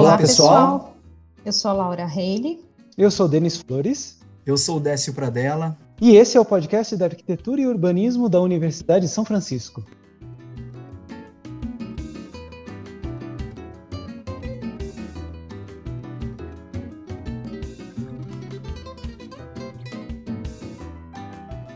Olá, pessoal. Eu sou a Laura Reile. Eu sou Denis Flores. Eu sou o Décio Pradella. E esse é o podcast da Arquitetura e Urbanismo da Universidade de São Francisco.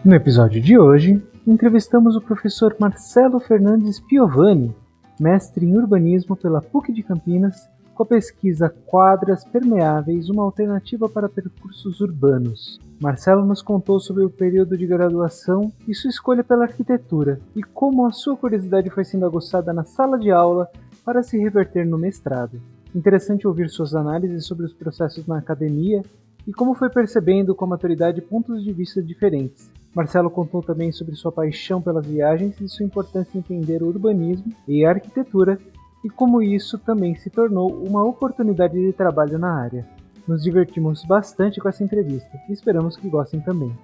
No episódio de hoje, entrevistamos o professor Marcelo Fernandes Piovani, mestre em urbanismo pela PUC de Campinas, com a pesquisa Quadras Permeáveis, uma alternativa para percursos urbanos. Marcelo nos contou sobre o período de graduação e sua escolha pela arquitetura, e como a sua curiosidade foi sendo aguçada na sala de aula para se reverter no mestrado. Interessante ouvir suas análises sobre os processos na academia e como foi percebendo com maturidade pontos de vista diferentes. Marcelo contou também sobre sua paixão pelas viagens e sua importância em entender o urbanismo e a arquitetura e como isso também se tornou uma oportunidade de trabalho na área. Nos divertimos bastante com essa entrevista e esperamos que gostem também.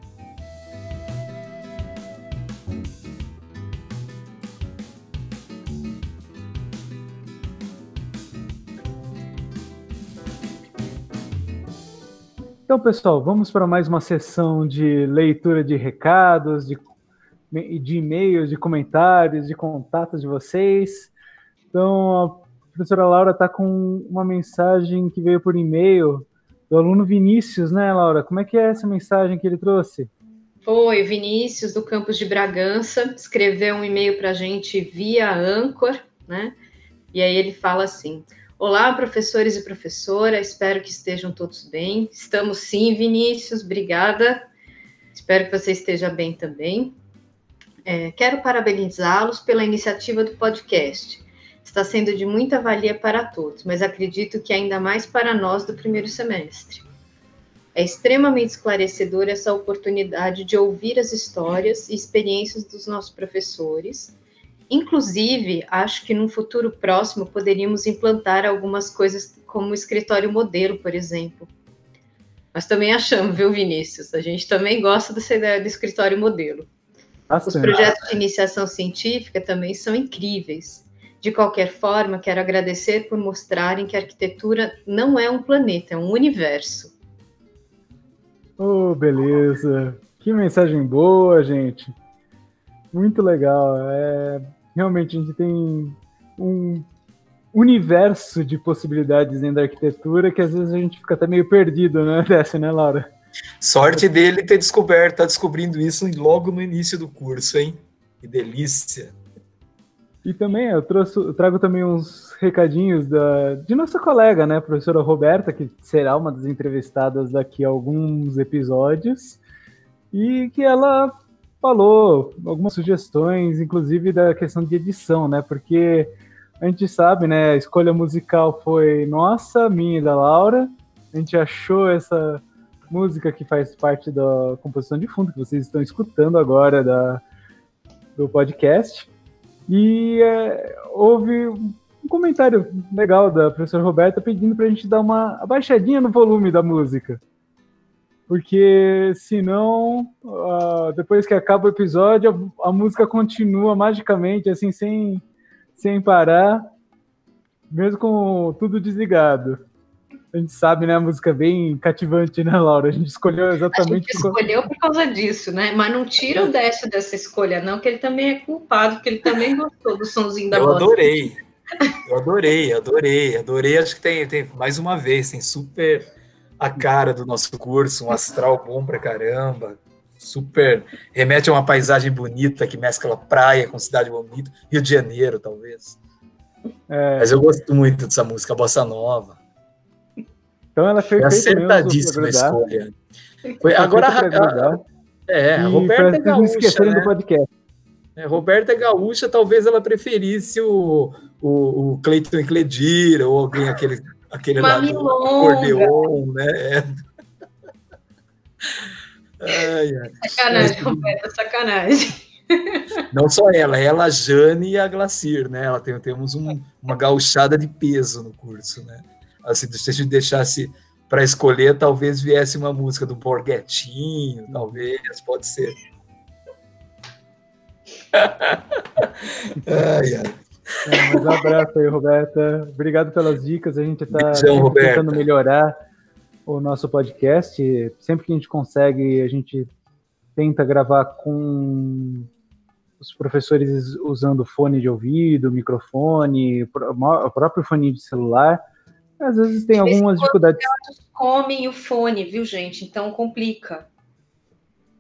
Então, pessoal, vamos para mais uma sessão de leitura de recados, de, de e-mails, de comentários, de contatos de vocês. Então, a professora Laura está com uma mensagem que veio por e-mail do aluno Vinícius, né, Laura? Como é que é essa mensagem que ele trouxe? Foi, Vinícius, do campus de Bragança, escreveu um e-mail para a gente via Anchor, né? E aí ele fala assim: Olá, professores e professora, espero que estejam todos bem. Estamos sim, Vinícius, obrigada. Espero que você esteja bem também. É, quero parabenizá-los pela iniciativa do podcast. Está sendo de muita valia para todos, mas acredito que ainda mais para nós do primeiro semestre. É extremamente esclarecedor essa oportunidade de ouvir as histórias e experiências dos nossos professores Inclusive, acho que num futuro próximo poderíamos implantar algumas coisas como o escritório modelo, por exemplo. Nós também achamos, viu, Vinícius? A gente também gosta dessa ideia do escritório modelo. Os projetos de iniciação científica também são incríveis. De qualquer forma, quero agradecer por mostrarem que a arquitetura não é um planeta, é um universo. Oh, beleza. Que mensagem boa, gente. Muito legal. É, realmente a gente tem um universo de possibilidades dentro da arquitetura que às vezes a gente fica até meio perdido, né, Dessa, né, Laura? Sorte dele ter descoberto, tá descobrindo isso logo no início do curso, hein? Que delícia! E também eu, trouxe, eu trago também uns recadinhos da, de nossa colega, né, professora Roberta, que será uma das entrevistadas daqui a alguns episódios, e que ela falou algumas sugestões, inclusive da questão de edição, né? Porque a gente sabe, né? A escolha musical foi nossa, minha e da Laura. A gente achou essa música que faz parte da composição de fundo que vocês estão escutando agora da, do podcast. E é, houve um comentário legal da professora Roberta pedindo para a gente dar uma abaixadinha no volume da música porque senão, uh, depois que acaba o episódio, a, a, música continua magicamente, assim, sem, sem parar, mesmo com tudo desligado. A gente sabe, né? A música é bem cativante, né, Laura? A gente escolheu exatamente. A gente escolheu por causa disso, né? Mas não tira o Décio dessa escolha, não, que ele também é culpado, porque ele também gostou do sonzinho da Eu voz. adorei. Eu adorei, adorei, adorei. Acho que tem, tem mais uma vez, tem super a cara do nosso curso, um astral bom pra caramba, super remete a uma paisagem bonita que mescla praia com cidade bonita, Rio de Janeiro, talvez. É... Mas eu gosto muito dessa música, Bossa Nova. Então ela foi acertadíssima a escolha. Foi, agora a, é, a Roberta é gaúcha, né? do podcast. É, Roberta é gaúcha, talvez ela preferisse o, o, o Cleiton Cledir ou alguém aquele aquele Uma lá do acordeon, né? Ai, ai. Sacanagem, Roberta, sacanagem. Não só ela, ela, a Jane e a Glacir, né? Ela tem, temos um, uma gauchada de peso no curso, né? Assim, se a gente deixasse para escolher, talvez viesse uma música do Borghetinho, talvez, pode ser. ai, ai. É, mas um abraço aí, Roberta. Obrigado pelas dicas. A gente está tentando melhorar o nosso podcast. Sempre que a gente consegue, a gente tenta gravar com os professores usando fone de ouvido, microfone, o próprio fone de celular. Às vezes tem algumas dificuldades. Os comem o fone, viu, gente? Então complica.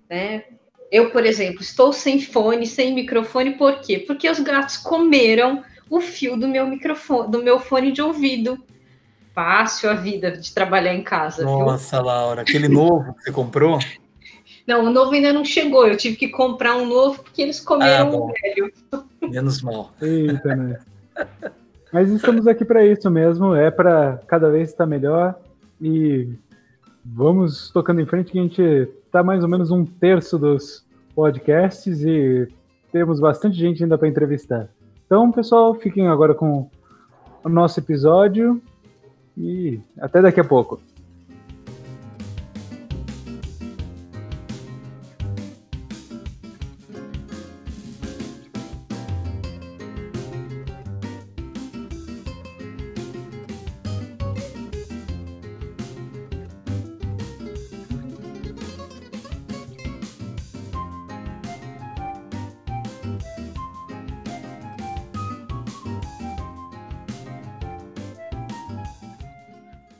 Né? Eu, por exemplo, estou sem fone, sem microfone, por quê? Porque os gatos comeram o fio do meu microfone, do meu fone de ouvido. Fácil a vida de trabalhar em casa. Nossa, viu? Laura, aquele novo que você comprou? Não, o novo ainda não chegou. Eu tive que comprar um novo porque eles comeram ah, o velho. Menos mal. Eita, né? Mas estamos aqui para isso mesmo, é para cada vez estar melhor e vamos tocando em frente que a gente está mais ou menos um terço dos podcasts e temos bastante gente ainda para entrevistar. Então, pessoal, fiquem agora com o nosso episódio e até daqui a pouco.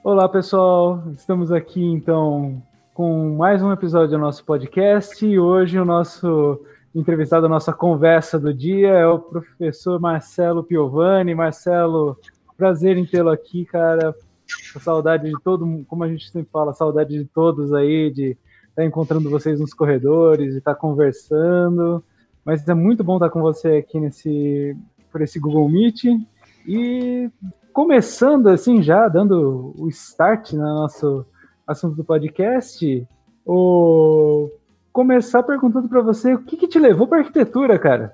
Olá, pessoal. Estamos aqui então com mais um episódio do nosso podcast e hoje o nosso entrevistado, a nossa conversa do dia é o professor Marcelo Piovani. Marcelo, prazer em tê-lo aqui, cara. Saudade de todo, como a gente sempre fala, saudade de todos aí, de estar encontrando vocês nos corredores, de estar conversando. Mas é muito bom estar com você aqui nesse por esse Google Meet. E começando assim já, dando o start no nosso assunto do podcast, o começar perguntando para você o que, que te levou para arquitetura, cara?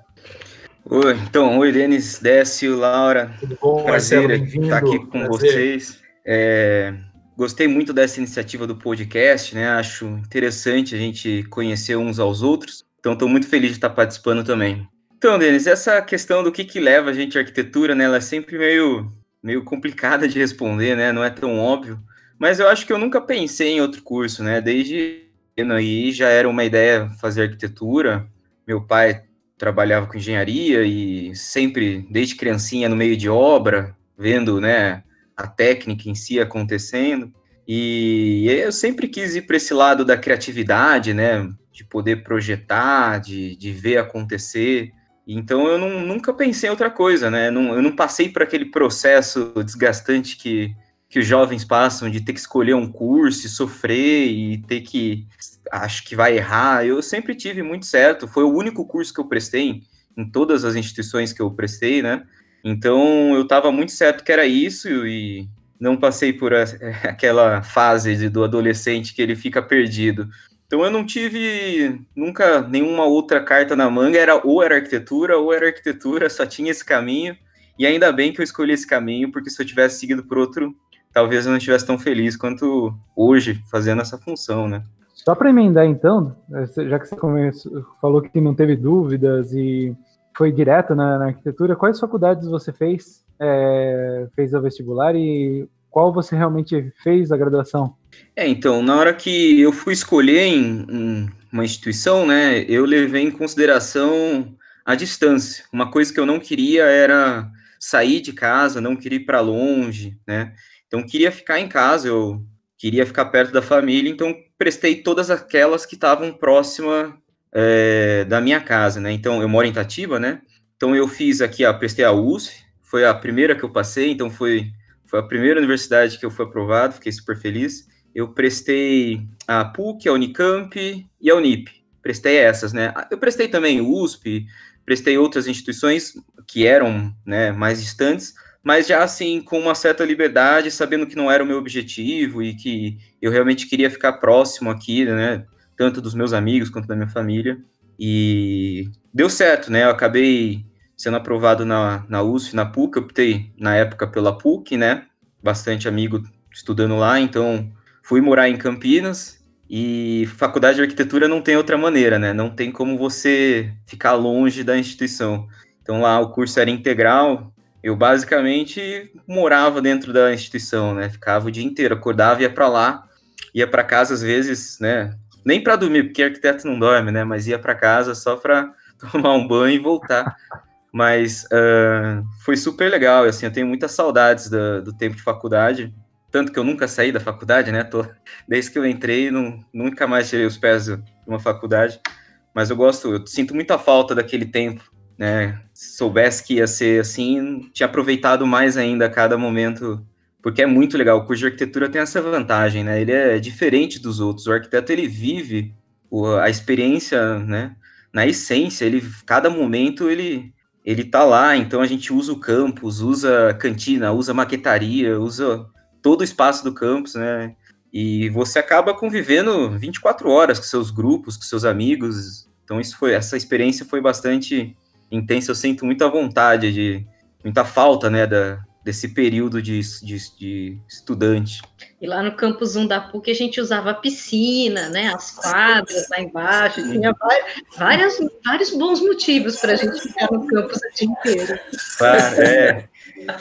Oi, então, oi, Denis, Décio, Laura. Tudo bom, Prazer estar aqui com Prazer. vocês. É, gostei muito dessa iniciativa do podcast, né? Acho interessante a gente conhecer uns aos outros. Então, estou muito feliz de estar participando também. Então, Denis, essa questão do que, que leva a gente à arquitetura, né? Ela é sempre meio meio complicada de responder, né? Não é tão óbvio. Mas eu acho que eu nunca pensei em outro curso, né? Desde aí já era uma ideia fazer arquitetura. Meu pai trabalhava com engenharia e sempre, desde criancinha, no meio de obra, vendo, né, a técnica em si acontecendo. E eu sempre quis ir para esse lado da criatividade, né, de poder projetar, de, de ver acontecer. Então eu não, nunca pensei em outra coisa, né? Não, eu não passei por aquele processo desgastante que, que os jovens passam de ter que escolher um curso e sofrer e ter que acho que vai errar. Eu sempre tive muito certo. Foi o único curso que eu prestei em, todas as instituições que eu prestei, né? Então eu estava muito certo que era isso e não passei por a, aquela fase do adolescente que ele fica perdido. Então eu não tive nunca nenhuma outra carta na manga, era ou era arquitetura ou era arquitetura, só tinha esse caminho. E ainda bem que eu escolhi esse caminho, porque se eu tivesse seguido por outro, talvez eu não estivesse tão feliz quanto hoje fazendo essa função, né? Só para emendar então, já que você começou, falou que não teve dúvidas e foi direto na, na arquitetura, quais faculdades você fez? É, fez o vestibular e qual você realmente fez a graduação? É, então, na hora que eu fui escolher em, em uma instituição, né, eu levei em consideração a distância. Uma coisa que eu não queria era sair de casa, não queria ir para longe, né? Então, queria ficar em casa, eu queria ficar perto da família, então prestei todas aquelas que estavam próxima é, da minha casa, né? Então, eu moro em Itatiba, né? Então, eu fiz aqui, a prestei a USF, foi a primeira que eu passei, então foi foi a primeira universidade que eu fui aprovado, fiquei super feliz. Eu prestei a PUC, a Unicamp e a Unip. Prestei essas, né? Eu prestei também USP, prestei outras instituições que eram né, mais distantes, mas já assim, com uma certa liberdade, sabendo que não era o meu objetivo e que eu realmente queria ficar próximo aqui, né? Tanto dos meus amigos quanto da minha família. E deu certo, né? Eu acabei sendo aprovado na, na USF, na PUC, eu optei na época pela PUC, né? Bastante amigo estudando lá, então fui morar em Campinas e faculdade de arquitetura não tem outra maneira, né? Não tem como você ficar longe da instituição. Então lá o curso era integral, eu basicamente morava dentro da instituição, né? Ficava o dia inteiro, acordava, ia para lá, ia para casa às vezes, né? Nem para dormir, porque arquiteto não dorme, né? Mas ia para casa só para tomar um banho e voltar. Mas uh, foi super legal, assim, eu tenho muitas saudades do, do, tempo de faculdade, tanto que eu nunca saí da faculdade, né? Tô, desde que eu entrei, não, nunca mais tirei os pés de uma faculdade. Mas eu gosto, eu sinto muita falta daquele tempo né? Se soubesse que ia ser assim, tinha aproveitado mais ainda a cada momento, porque é muito legal. O curso de arquitetura tem essa vantagem, né? Ele é diferente dos outros. O arquiteto ele vive a experiência, né? Na essência, ele cada momento ele ele tá lá, então a gente usa o campus, usa cantina, usa maquetaria, usa todo o espaço do campus, né? E você acaba convivendo 24 horas com seus grupos, com seus amigos. Então isso foi essa experiência foi bastante intensa, eu sinto muita vontade de, muita falta, né, da, desse período de, de, de, estudante. E lá no campus 1 da PUC a gente usava a piscina, né, as quadras lá embaixo, tinha vários, vários bons motivos para a gente ficar no campus o dia inteiro. é.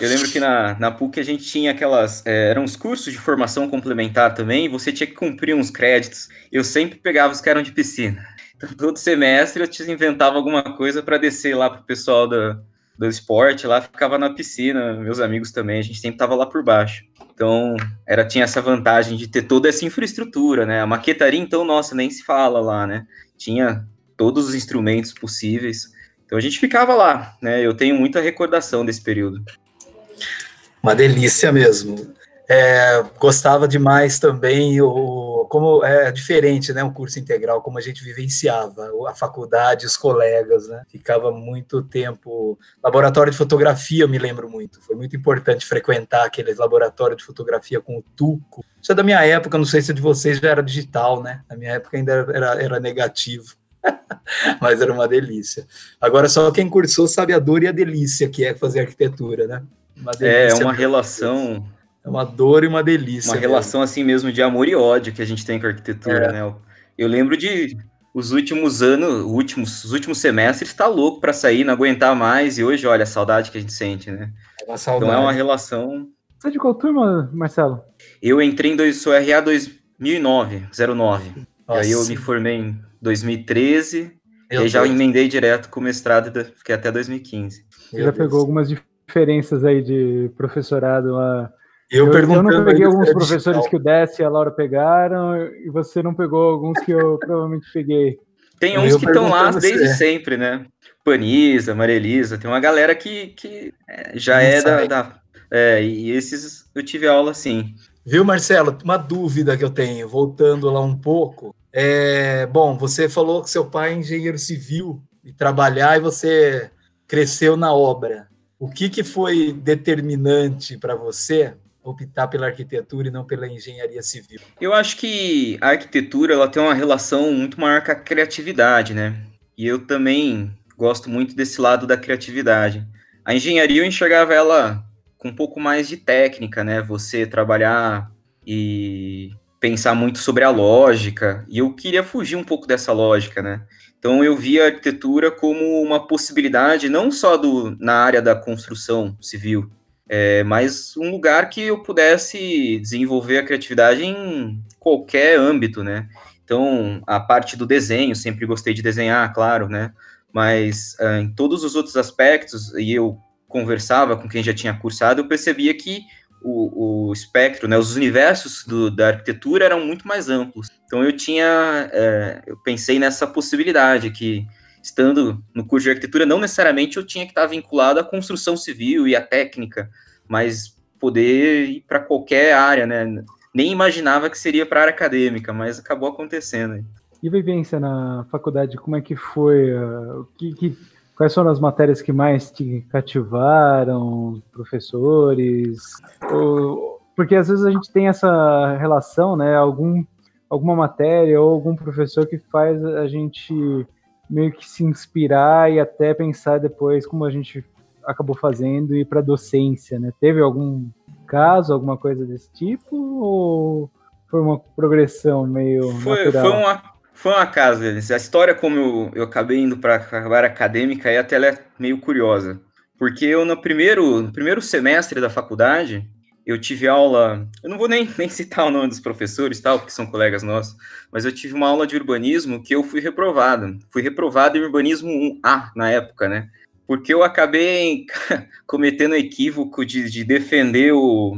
Eu lembro que na, na PUC a gente tinha aquelas. É, eram uns cursos de formação complementar também, e você tinha que cumprir uns créditos. Eu sempre pegava os que eram de piscina. Então, todo semestre eu te inventava alguma coisa para descer lá pro pessoal do, do esporte, lá ficava na piscina, meus amigos também, a gente sempre tava lá por baixo. Então, era tinha essa vantagem de ter toda essa infraestrutura, né? A maquetaria, então, nossa, nem se fala lá, né? Tinha todos os instrumentos possíveis. Então a gente ficava lá, né? Eu tenho muita recordação desse período. Uma delícia mesmo. É, gostava demais também o como é diferente, né, um curso integral, como a gente vivenciava a faculdade, os colegas, né? Ficava muito tempo laboratório de fotografia, eu me lembro muito. Foi muito importante frequentar aqueles laboratórios de fotografia com o Tuco. Isso é da minha época, não sei se de vocês já era digital, né? Na minha época ainda era, era negativo. Mas era uma delícia. Agora, só quem cursou sabe a dor e a delícia que é fazer arquitetura, né? Uma é, uma relação é uma dor e uma delícia. Uma mesmo. relação assim mesmo de amor e ódio que a gente tem com a arquitetura, é. né? Eu lembro de os últimos anos, últimos, os últimos semestres, tá louco para sair, não aguentar mais, e hoje, olha, a saudade que a gente sente, né? É uma saudade. Então é uma relação. Você é de qual turma, Marcelo? Eu entrei em dois, sou RA 2009, 09. Nossa. E aí eu me formei em 2013, Meu e já emendei direto com o mestrado fiquei até 2015. Você já pegou algumas diferenças aí de professorado lá eu, eu, eu não peguei alguns professores digital. que o Décio e a Laura pegaram, e você não pegou alguns que eu provavelmente peguei. Tem uns eu que estão lá desde sempre, né? Panisa, Marelisa, tem uma galera que, que é, já não é da, da, É, e esses eu tive aula sim. Viu, Marcelo? Uma dúvida que eu tenho, voltando lá um pouco. É, bom, você falou que seu pai é engenheiro civil e trabalhar e você cresceu na obra. O que, que foi determinante para você optar pela arquitetura e não pela engenharia civil? Eu acho que a arquitetura ela tem uma relação muito maior com a criatividade, né? E eu também gosto muito desse lado da criatividade. A engenharia eu enxergava ela com um pouco mais de técnica, né? Você trabalhar e pensar muito sobre a lógica, e eu queria fugir um pouco dessa lógica, né? Então eu via a arquitetura como uma possibilidade não só do, na área da construção civil, é, mas um lugar que eu pudesse desenvolver a criatividade em qualquer âmbito, né? Então, a parte do desenho, sempre gostei de desenhar, claro, né? Mas uh, em todos os outros aspectos, e eu conversava com quem já tinha cursado, eu percebia que o, o espectro, né, os universos do, da arquitetura eram muito mais amplos. Então, eu tinha, é, eu pensei nessa possibilidade que estando no curso de arquitetura, não necessariamente eu tinha que estar vinculado à construção civil e à técnica, mas poder ir para qualquer área, né? Nem imaginava que seria para a área acadêmica, mas acabou acontecendo. E vivência na faculdade, como é que foi? Uh, que, que, quais foram as matérias que mais te cativaram, professores? Ou, porque às vezes a gente tem essa relação, né? Algum, alguma matéria ou algum professor que faz a gente meio que se inspirar e até pensar depois como a gente acabou fazendo e para docência, né? Teve algum caso, alguma coisa desse tipo ou foi uma progressão meio foi, natural? Foi uma, Foi uma casa, a história como eu, eu acabei indo para a área acadêmica aí até ela é meio curiosa, porque eu no primeiro, no primeiro semestre da faculdade, eu tive aula, eu não vou nem, nem citar o nome dos professores, tal, porque são colegas nossos, mas eu tive uma aula de urbanismo que eu fui reprovado. Fui reprovado em urbanismo 1A na época, né? Porque eu acabei cometendo o equívoco de, de defender o,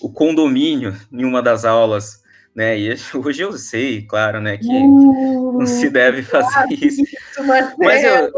o condomínio em uma das aulas, né? E hoje eu sei, claro, né, que uh, não se deve fazer isso. Mas eu, é,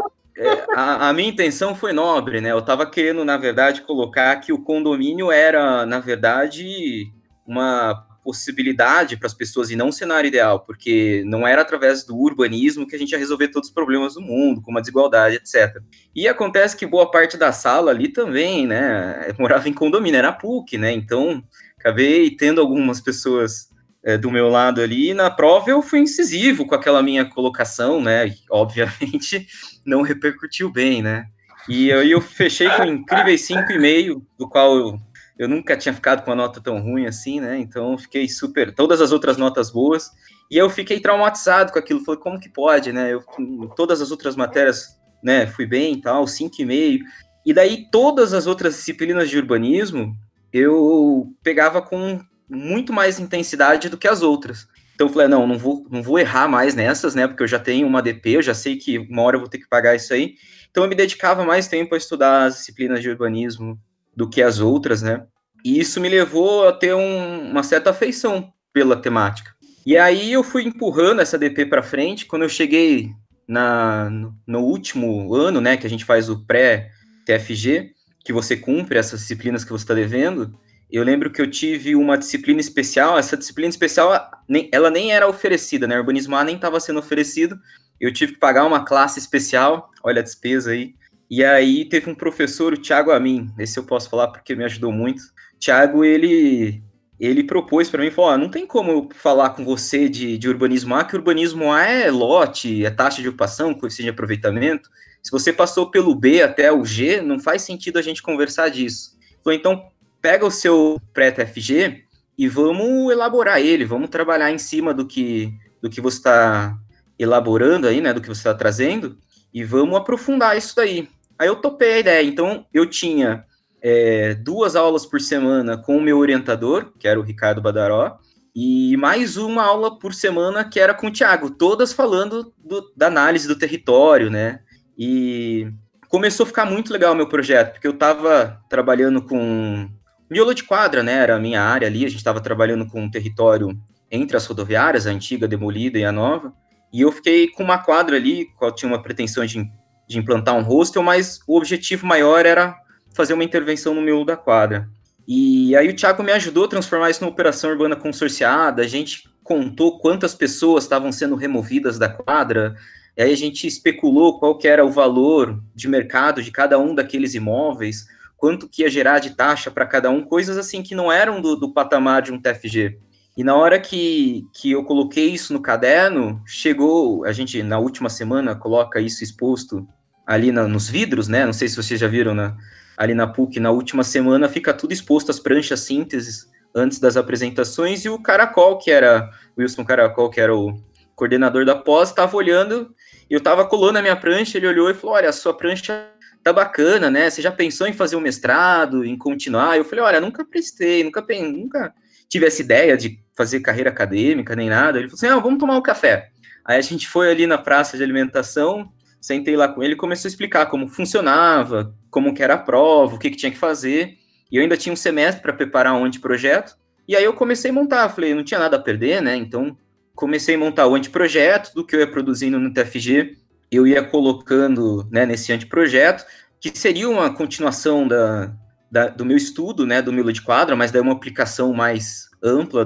a, a, minha intenção foi nobre, né? Eu estava querendo, na verdade, colocar que o condomínio era, na verdade, uma possibilidade para as pessoas e não um cenário ideal, porque não era através do urbanismo que a gente ia resolver todos os problemas do mundo, como a desigualdade, etc. E acontece que boa parte da sala ali também, né, morava em condomínio, era PUC, né? Então, acabei tendo algumas pessoas é, do meu lado ali. Na prova eu fui incisivo com aquela minha colocação, né? Obviamente não repercutiu bem, né? E aí eu fechei com incríveis 5,5, do qual eu, eu nunca tinha ficado com uma nota tão ruim assim, né? Então fiquei super. Todas as outras notas boas. E eu fiquei traumatizado com aquilo. Falei, como que pode, né? Eu, todas as outras matérias, né, fui bem e tal, 5,5. E daí todas as outras disciplinas de urbanismo eu pegava com muito mais intensidade do que as outras. Então eu falei, não, não vou, não vou errar mais nessas, né? Porque eu já tenho uma DP, eu já sei que uma hora eu vou ter que pagar isso aí. Então eu me dedicava mais tempo a estudar as disciplinas de urbanismo do que as outras, né? E isso me levou a ter um, uma certa afeição pela temática. E aí eu fui empurrando essa DP para frente. Quando eu cheguei na, no último ano, né, que a gente faz o pré-TFG, que você cumpre essas disciplinas que você está devendo, eu lembro que eu tive uma disciplina especial, essa disciplina especial, ela nem era oferecida, né? Urbanismo A nem estava sendo oferecido, eu tive que pagar uma classe especial, olha a despesa aí, e aí teve um professor, o Thiago Amin, esse eu posso falar porque me ajudou muito. Thiago, ele ele propôs para mim, falou, ah, não tem como eu falar com você de, de urbanismo A, que urbanismo A é lote, é taxa de ocupação, coeficiente de aproveitamento. Se você passou pelo B até o G, não faz sentido a gente conversar disso. Então, pega o seu pré-TFG e vamos elaborar ele, vamos trabalhar em cima do que, do que você está elaborando aí, né, do que você está trazendo, e vamos aprofundar isso daí. Aí eu topei a ideia, então eu tinha é, duas aulas por semana com o meu orientador, que era o Ricardo Badaró, e mais uma aula por semana que era com o Thiago, todas falando do, da análise do território, né, e começou a ficar muito legal o meu projeto, porque eu estava trabalhando com Miolo de quadra, né, era a minha área ali, a gente estava trabalhando com um território entre as rodoviárias, a antiga demolida e a nova, e eu fiquei com uma quadra ali, qual tinha uma pretensão de, de implantar um hostel, mas o objetivo maior era fazer uma intervenção no miolo da quadra. E aí o Thiago me ajudou a transformar isso numa operação urbana consorciada, a gente contou quantas pessoas estavam sendo removidas da quadra, e aí a gente especulou qual que era o valor de mercado de cada um daqueles imóveis, quanto que ia gerar de taxa para cada um, coisas assim que não eram do, do, patamar de um TFG. E na hora que, que eu coloquei isso no caderno, chegou, a gente na última semana coloca isso exposto ali na, nos vidros, né? Não sei se vocês já viram na, ali na PUC, na última semana fica tudo exposto as pranchas sínteses antes das apresentações, e o Caracol, que era, Wilson Caracol, que era o coordenador da pós, estava olhando, eu estava colando a minha prancha, ele olhou e falou, olha, a sua prancha tá bacana, né? Você já pensou em fazer um mestrado, em continuar? Eu falei, olha, nunca prestei, nunca, nunca tive essa ideia de fazer carreira acadêmica, nem nada. Ele falou assim, ah, vamos tomar um café. Aí a gente foi ali na praça de alimentação, sentei lá com ele começou a explicar como funcionava, como que era a prova, o que, que tinha que fazer. E eu ainda tinha um semestre para preparar um anteprojeto. E aí eu comecei a montar, falei, não tinha nada a perder, né? Então comecei a montar o anteprojeto do que eu ia produzindo no TFG eu ia colocando né, nesse anteprojeto, que seria uma continuação da, da, do meu estudo, né, do Milo de Quadra, mas daí uma aplicação mais ampla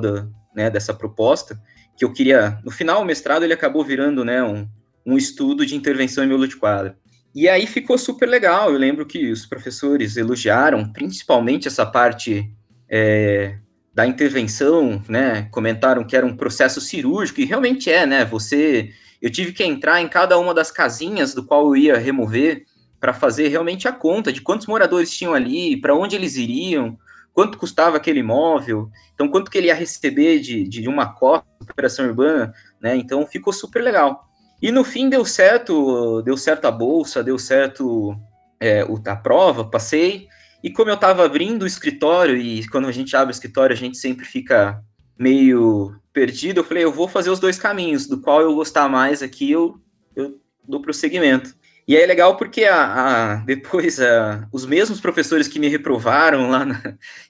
né, dessa proposta, que eu queria, no final, o mestrado ele acabou virando né, um, um estudo de intervenção em Milo de Quadra. E aí ficou super legal, eu lembro que os professores elogiaram, principalmente essa parte é, da intervenção, né, comentaram que era um processo cirúrgico, e realmente é, né, você eu tive que entrar em cada uma das casinhas do qual eu ia remover para fazer realmente a conta de quantos moradores tinham ali, para onde eles iriam, quanto custava aquele imóvel, então quanto que ele ia receber de, de uma cota de operação urbana, né? Então ficou super legal. E no fim deu certo, deu certo a bolsa, deu certo é, a prova, passei. E como eu estava abrindo o escritório, e quando a gente abre o escritório, a gente sempre fica meio perdido, eu falei, eu vou fazer os dois caminhos, do qual eu gostar mais aqui, eu, eu dou prosseguimento. E é legal porque a, a depois a, os mesmos professores que me reprovaram lá na,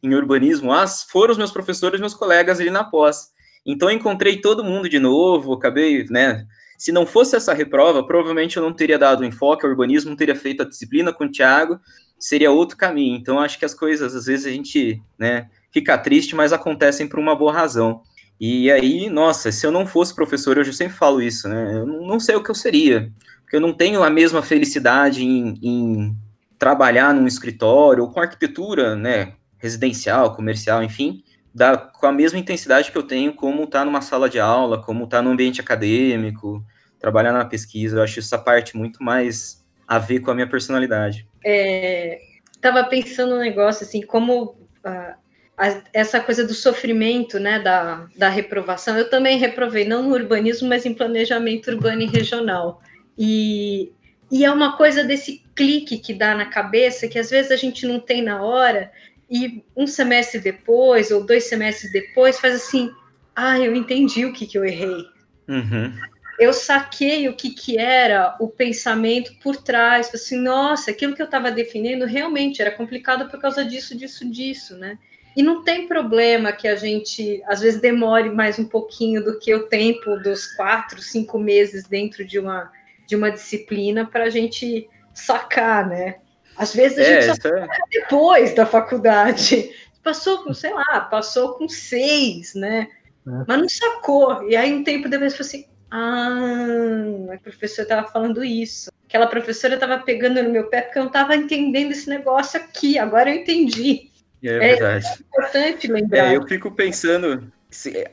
em urbanismo as, foram os meus professores, meus colegas ali na pós. Então eu encontrei todo mundo de novo, acabei, né? Se não fosse essa reprova, provavelmente eu não teria dado o enfoque ao urbanismo, não teria feito a disciplina com o Thiago, seria outro caminho. Então acho que as coisas, às vezes a gente, né, fica triste, mas acontecem por uma boa razão. E aí, nossa, se eu não fosse professor, eu sempre falo isso, né? Eu não sei o que eu seria, porque eu não tenho a mesma felicidade em, em trabalhar num escritório ou com arquitetura, né? Residencial, comercial, enfim, da, com a mesma intensidade que eu tenho como estar tá numa sala de aula, como estar tá no ambiente acadêmico, trabalhar na pesquisa. Eu acho essa parte muito mais a ver com a minha personalidade. É, tava pensando um negócio assim, como uh, a, essa coisa do sofrimento, né, da, da reprovação. Eu também reprovei, não no urbanismo, mas em planejamento urbano e regional. E, e é uma coisa desse clique que dá na cabeça, que às vezes a gente não tem na hora, e um semestre depois, ou dois semestres depois, faz assim, ah, eu entendi o que, que eu errei. Uhum. Eu saquei o que, que era o pensamento por trás, assim, nossa, aquilo que eu estava definindo realmente era complicado por causa disso, disso, disso, né? E não tem problema que a gente, às vezes, demore mais um pouquinho do que o tempo dos quatro, cinco meses dentro de uma, de uma disciplina para a gente sacar, né? Às vezes a é, gente só é... depois da faculdade. Passou com, sei lá, passou com seis, né? É. Mas não sacou. E aí, um tempo depois, falou assim: ah, a professora estava falando isso. Aquela professora estava pegando no meu pé porque eu não estava entendendo esse negócio aqui. Agora eu entendi. É, é verdade. É importante lembrar. É, eu fico pensando,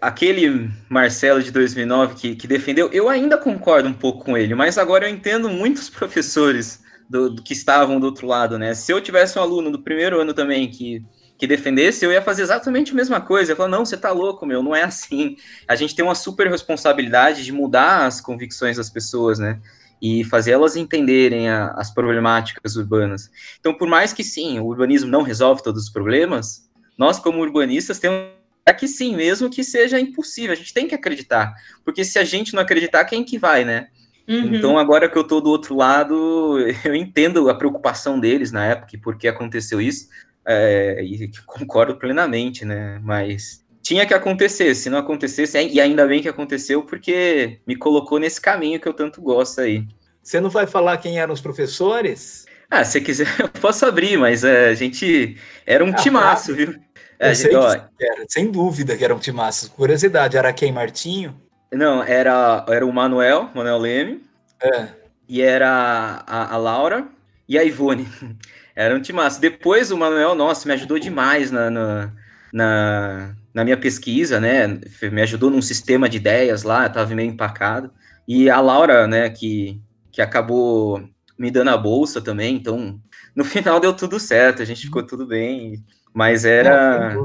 aquele Marcelo de 2009 que, que defendeu, eu ainda concordo um pouco com ele, mas agora eu entendo muitos professores do, do, que estavam do outro lado, né? Se eu tivesse um aluno do primeiro ano também que, que defendesse, eu ia fazer exatamente a mesma coisa. Eu falar, não, você tá louco, meu, não é assim. A gente tem uma super responsabilidade de mudar as convicções das pessoas, né? E fazer elas entenderem a, as problemáticas urbanas. Então, por mais que sim, o urbanismo não resolve todos os problemas, nós como urbanistas temos é que sim, mesmo que seja impossível, a gente tem que acreditar, porque se a gente não acreditar, quem que vai, né? Uhum. Então, agora que eu estou do outro lado, eu entendo a preocupação deles na época, porque aconteceu isso, é, e concordo plenamente, né? Mas tinha que acontecer, se não acontecesse, e ainda bem que aconteceu, porque me colocou nesse caminho que eu tanto gosto aí. Você não vai falar quem eram os professores? Ah, se quiser, eu posso abrir, mas é, a gente era um ah, timaço, viu? É, gente, ó, era, sem dúvida que era um timaço. Curiosidade, era quem, Martinho? Não, era, era o Manuel, Manuel Leme. É. E era a, a Laura e a Ivone. Era um timaço. Depois o Manuel, nossa, me ajudou demais na, na, na na minha pesquisa, né, me ajudou num sistema de ideias lá, eu tava meio empacado. E a Laura, né, que, que acabou me dando a bolsa também, então no final deu tudo certo, a gente ficou tudo bem, mas era...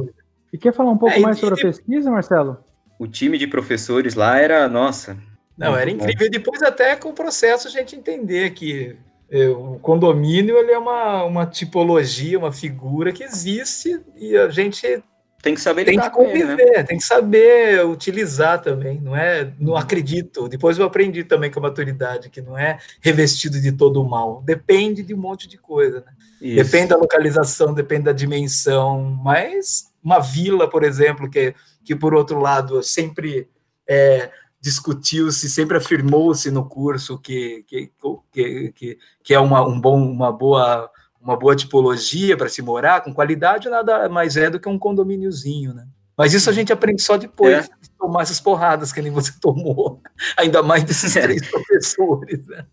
E quer falar um pouco é, mais sobre a pesquisa, Marcelo? O time de professores lá era, nossa... Não, era incrível, e depois até com o processo a gente entender que é, o condomínio ele é uma, uma tipologia, uma figura que existe e a gente tem que saber tem que conviver, ele, né? Tem que saber utilizar também, não é? Não acredito. Depois eu aprendi também com a maturidade que não é revestido de todo o mal. Depende de um monte de coisa, né? Depende da localização, depende da dimensão. Mas uma vila, por exemplo, que, que por outro lado sempre é, discutiu-se, sempre afirmou-se no curso que, que, que, que, é uma, um bom, uma boa uma boa tipologia para se morar, com qualidade, nada mais é do que um condomíniozinho, né? Mas isso a gente aprende só depois é. de tomar essas porradas que nem você tomou, ainda mais desses é. três professores. Né?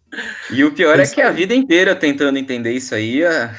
E o pior é que a vida inteira tentando entender isso aí, a,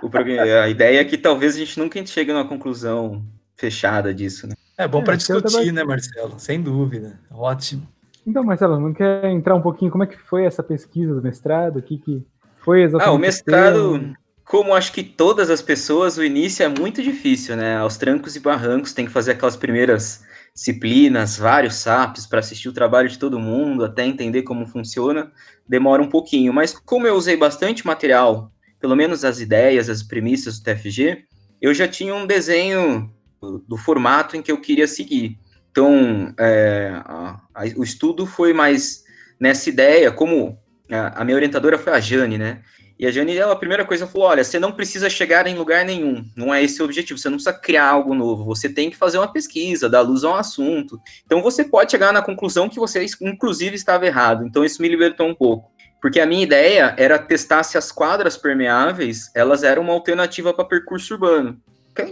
a ideia é que talvez a gente nunca chegue numa conclusão fechada disso. Né? É bom para é, discutir, né, Marcelo? Sem dúvida. Ótimo. Então, Marcelo, não quer entrar um pouquinho como é que foi essa pesquisa do mestrado? O que, que foi exatamente? Ah, o mestrado como acho que todas as pessoas, o início é muito difícil, né? Aos trancos e barrancos, tem que fazer aquelas primeiras disciplinas, vários SAPs para assistir o trabalho de todo mundo, até entender como funciona, demora um pouquinho. Mas como eu usei bastante material, pelo menos as ideias, as premissas do TFG, eu já tinha um desenho do, formato em que eu queria seguir. Então, é, a, a, o estudo foi mais nessa ideia, como a, a minha orientadora foi a Jane, né? E a Jane, ela, a primeira coisa, falou: olha, você não precisa chegar em lugar nenhum, não é esse o objetivo, você não precisa criar algo novo, você tem que fazer uma pesquisa, dar luz a um assunto. Então você pode chegar na conclusão que você, inclusive, estava errado. Então isso me libertou um pouco. Porque a minha ideia era testar se as quadras permeáveis elas eram uma alternativa para percurso urbano.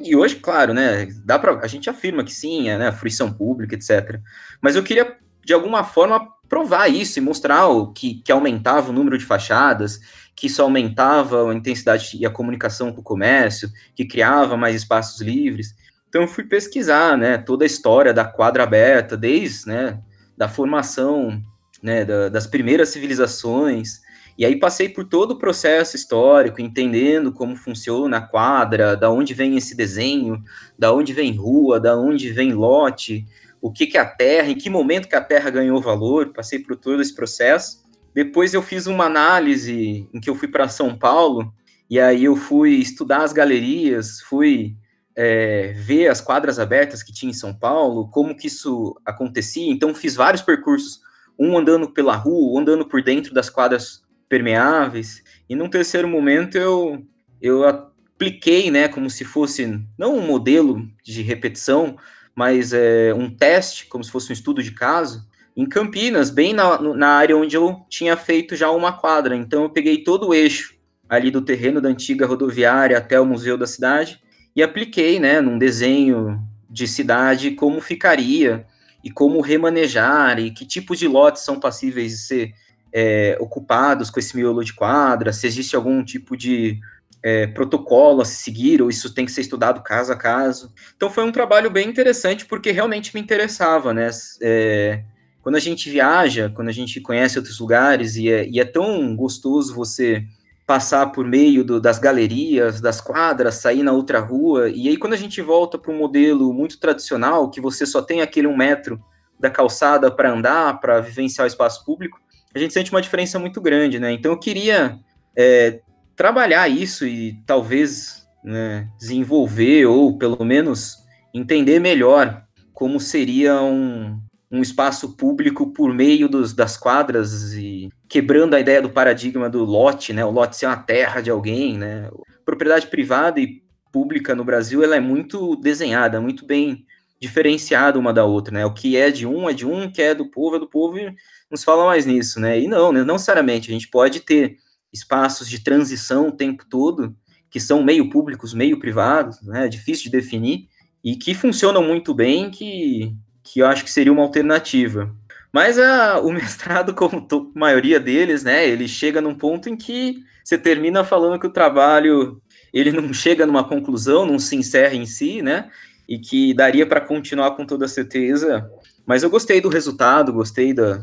E hoje, claro, né, dá pra, a gente afirma que sim, é, né, fruição pública, etc. Mas eu queria, de alguma forma, provar isso e mostrar o, que, que aumentava o número de fachadas, que isso aumentava a intensidade e a comunicação com o comércio, que criava mais espaços livres. Então eu fui pesquisar, né, toda a história da quadra aberta, desde, né, da formação, né, da, das primeiras civilizações, e aí passei por todo o processo histórico, entendendo como funciona a quadra, da onde vem esse desenho, da onde vem rua, da onde vem lote, o que, que é a terra, em que momento que a terra ganhou valor, passei por todo esse processo. Depois eu fiz uma análise em que eu fui para São Paulo, e aí eu fui estudar as galerias, fui é, ver as quadras abertas que tinha em São Paulo, como que isso acontecia. Então fiz vários percursos, um andando pela rua, um andando por dentro das quadras permeáveis. E num terceiro momento eu eu apliquei, né, como se fosse não um modelo de repetição, mas é, um teste, como se fosse um estudo de caso, em Campinas, bem na, na área onde eu tinha feito já uma quadra. Então eu peguei todo o eixo ali do terreno da antiga rodoviária até o museu da cidade e apliquei, né, num desenho de cidade como ficaria e como remanejar e que tipos de lotes são passíveis de ser é, ocupados com esse miolo de quadra, se existe algum tipo de é, protocolo a se seguir, ou isso tem que ser estudado caso a caso. Então foi um trabalho bem interessante, porque realmente me interessava, né? É, quando a gente viaja, quando a gente conhece outros lugares, e é, e é tão gostoso você passar por meio do, das galerias, das quadras, sair na outra rua, e aí quando a gente volta para um modelo muito tradicional, que você só tem aquele um metro da calçada para andar, para vivenciar o espaço público, a gente sente uma diferença muito grande, né? Então eu queria é, trabalhar isso e talvez né, desenvolver ou pelo menos entender melhor como seria um, um espaço público por meio dos, das quadras e quebrando a ideia do paradigma do lote, né? O lote ser uma terra de alguém, né? Propriedade privada e pública no Brasil ela é muito desenhada, muito bem diferenciada uma da outra, né? O que é de um é de um, o que é do povo é do povo e nos fala mais nisso, né? E não, né? não necessariamente a gente pode ter espaços de transição o tempo todo que são meio públicos, meio privados, né? É difícil de definir e que funcionam muito bem, que que eu acho que seria uma alternativa. Mas a, o mestrado, como a maioria deles, né, ele chega num ponto em que você termina falando que o trabalho ele não chega numa conclusão, não se encerra em si, né, e que daria para continuar com toda certeza. Mas eu gostei do resultado, gostei da,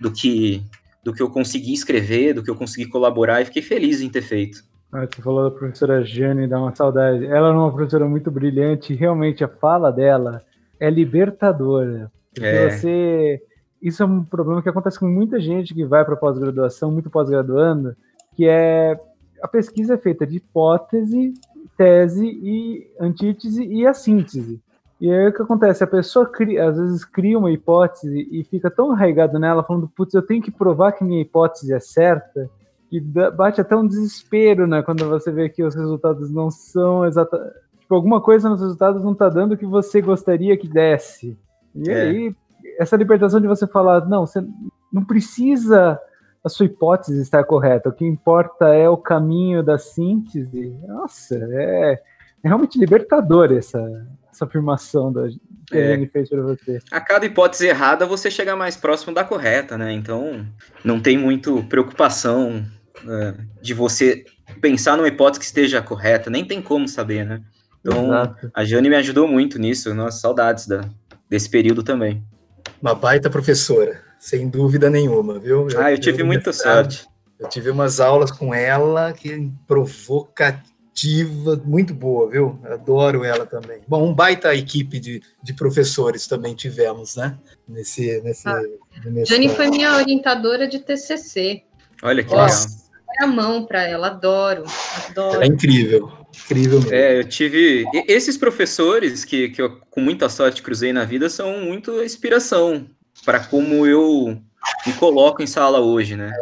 do que do que eu consegui escrever, do que eu consegui colaborar e fiquei feliz em ter feito. Ah, você falou da professora Jane, dá uma saudade. Ela é uma professora muito brilhante, realmente a fala dela é libertadora. Porque é. você. Isso é um problema que acontece com muita gente que vai para pós-graduação, muito pós-graduando, que é a pesquisa é feita de hipótese, tese e antítese e a síntese. E aí o que acontece? A pessoa cria, às vezes cria uma hipótese e fica tão arraigado nela, falando, putz, eu tenho que provar que minha hipótese é certa, que bate até um desespero, né? Quando você vê que os resultados não são exatamente tipo, alguma coisa nos resultados não tá dando o que você gostaria que desse. E é. aí, essa libertação de você falar, não, você não precisa a sua hipótese estar correta, o que importa é o caminho da síntese. Nossa, é, é realmente libertador essa, essa afirmação da, que é. a fez para você. A cada hipótese errada, você chega mais próximo da correta, né? Então, não tem muito preocupação é, de você pensar numa hipótese que esteja correta, nem tem como saber, né? Então, Exato. a Jane me ajudou muito nisso, nossas saudades da, desse período também. Uma baita professora, sem dúvida nenhuma, viu? Eu, ah, eu tive eu, muita sorte. Eu tive umas aulas com ela que provocativa, muito boa, viu? Adoro ela também. Bom, um baita equipe de, de professores também tivemos, né? Nesse, nesse, ah, Jane foi minha orientadora de TCC. Olha que legal. a mão para ela, adoro, adoro. É incrível, incrível mesmo. É, eu tive esses professores que, que eu com muita sorte cruzei na vida são muito inspiração para como eu me coloco em sala hoje, né?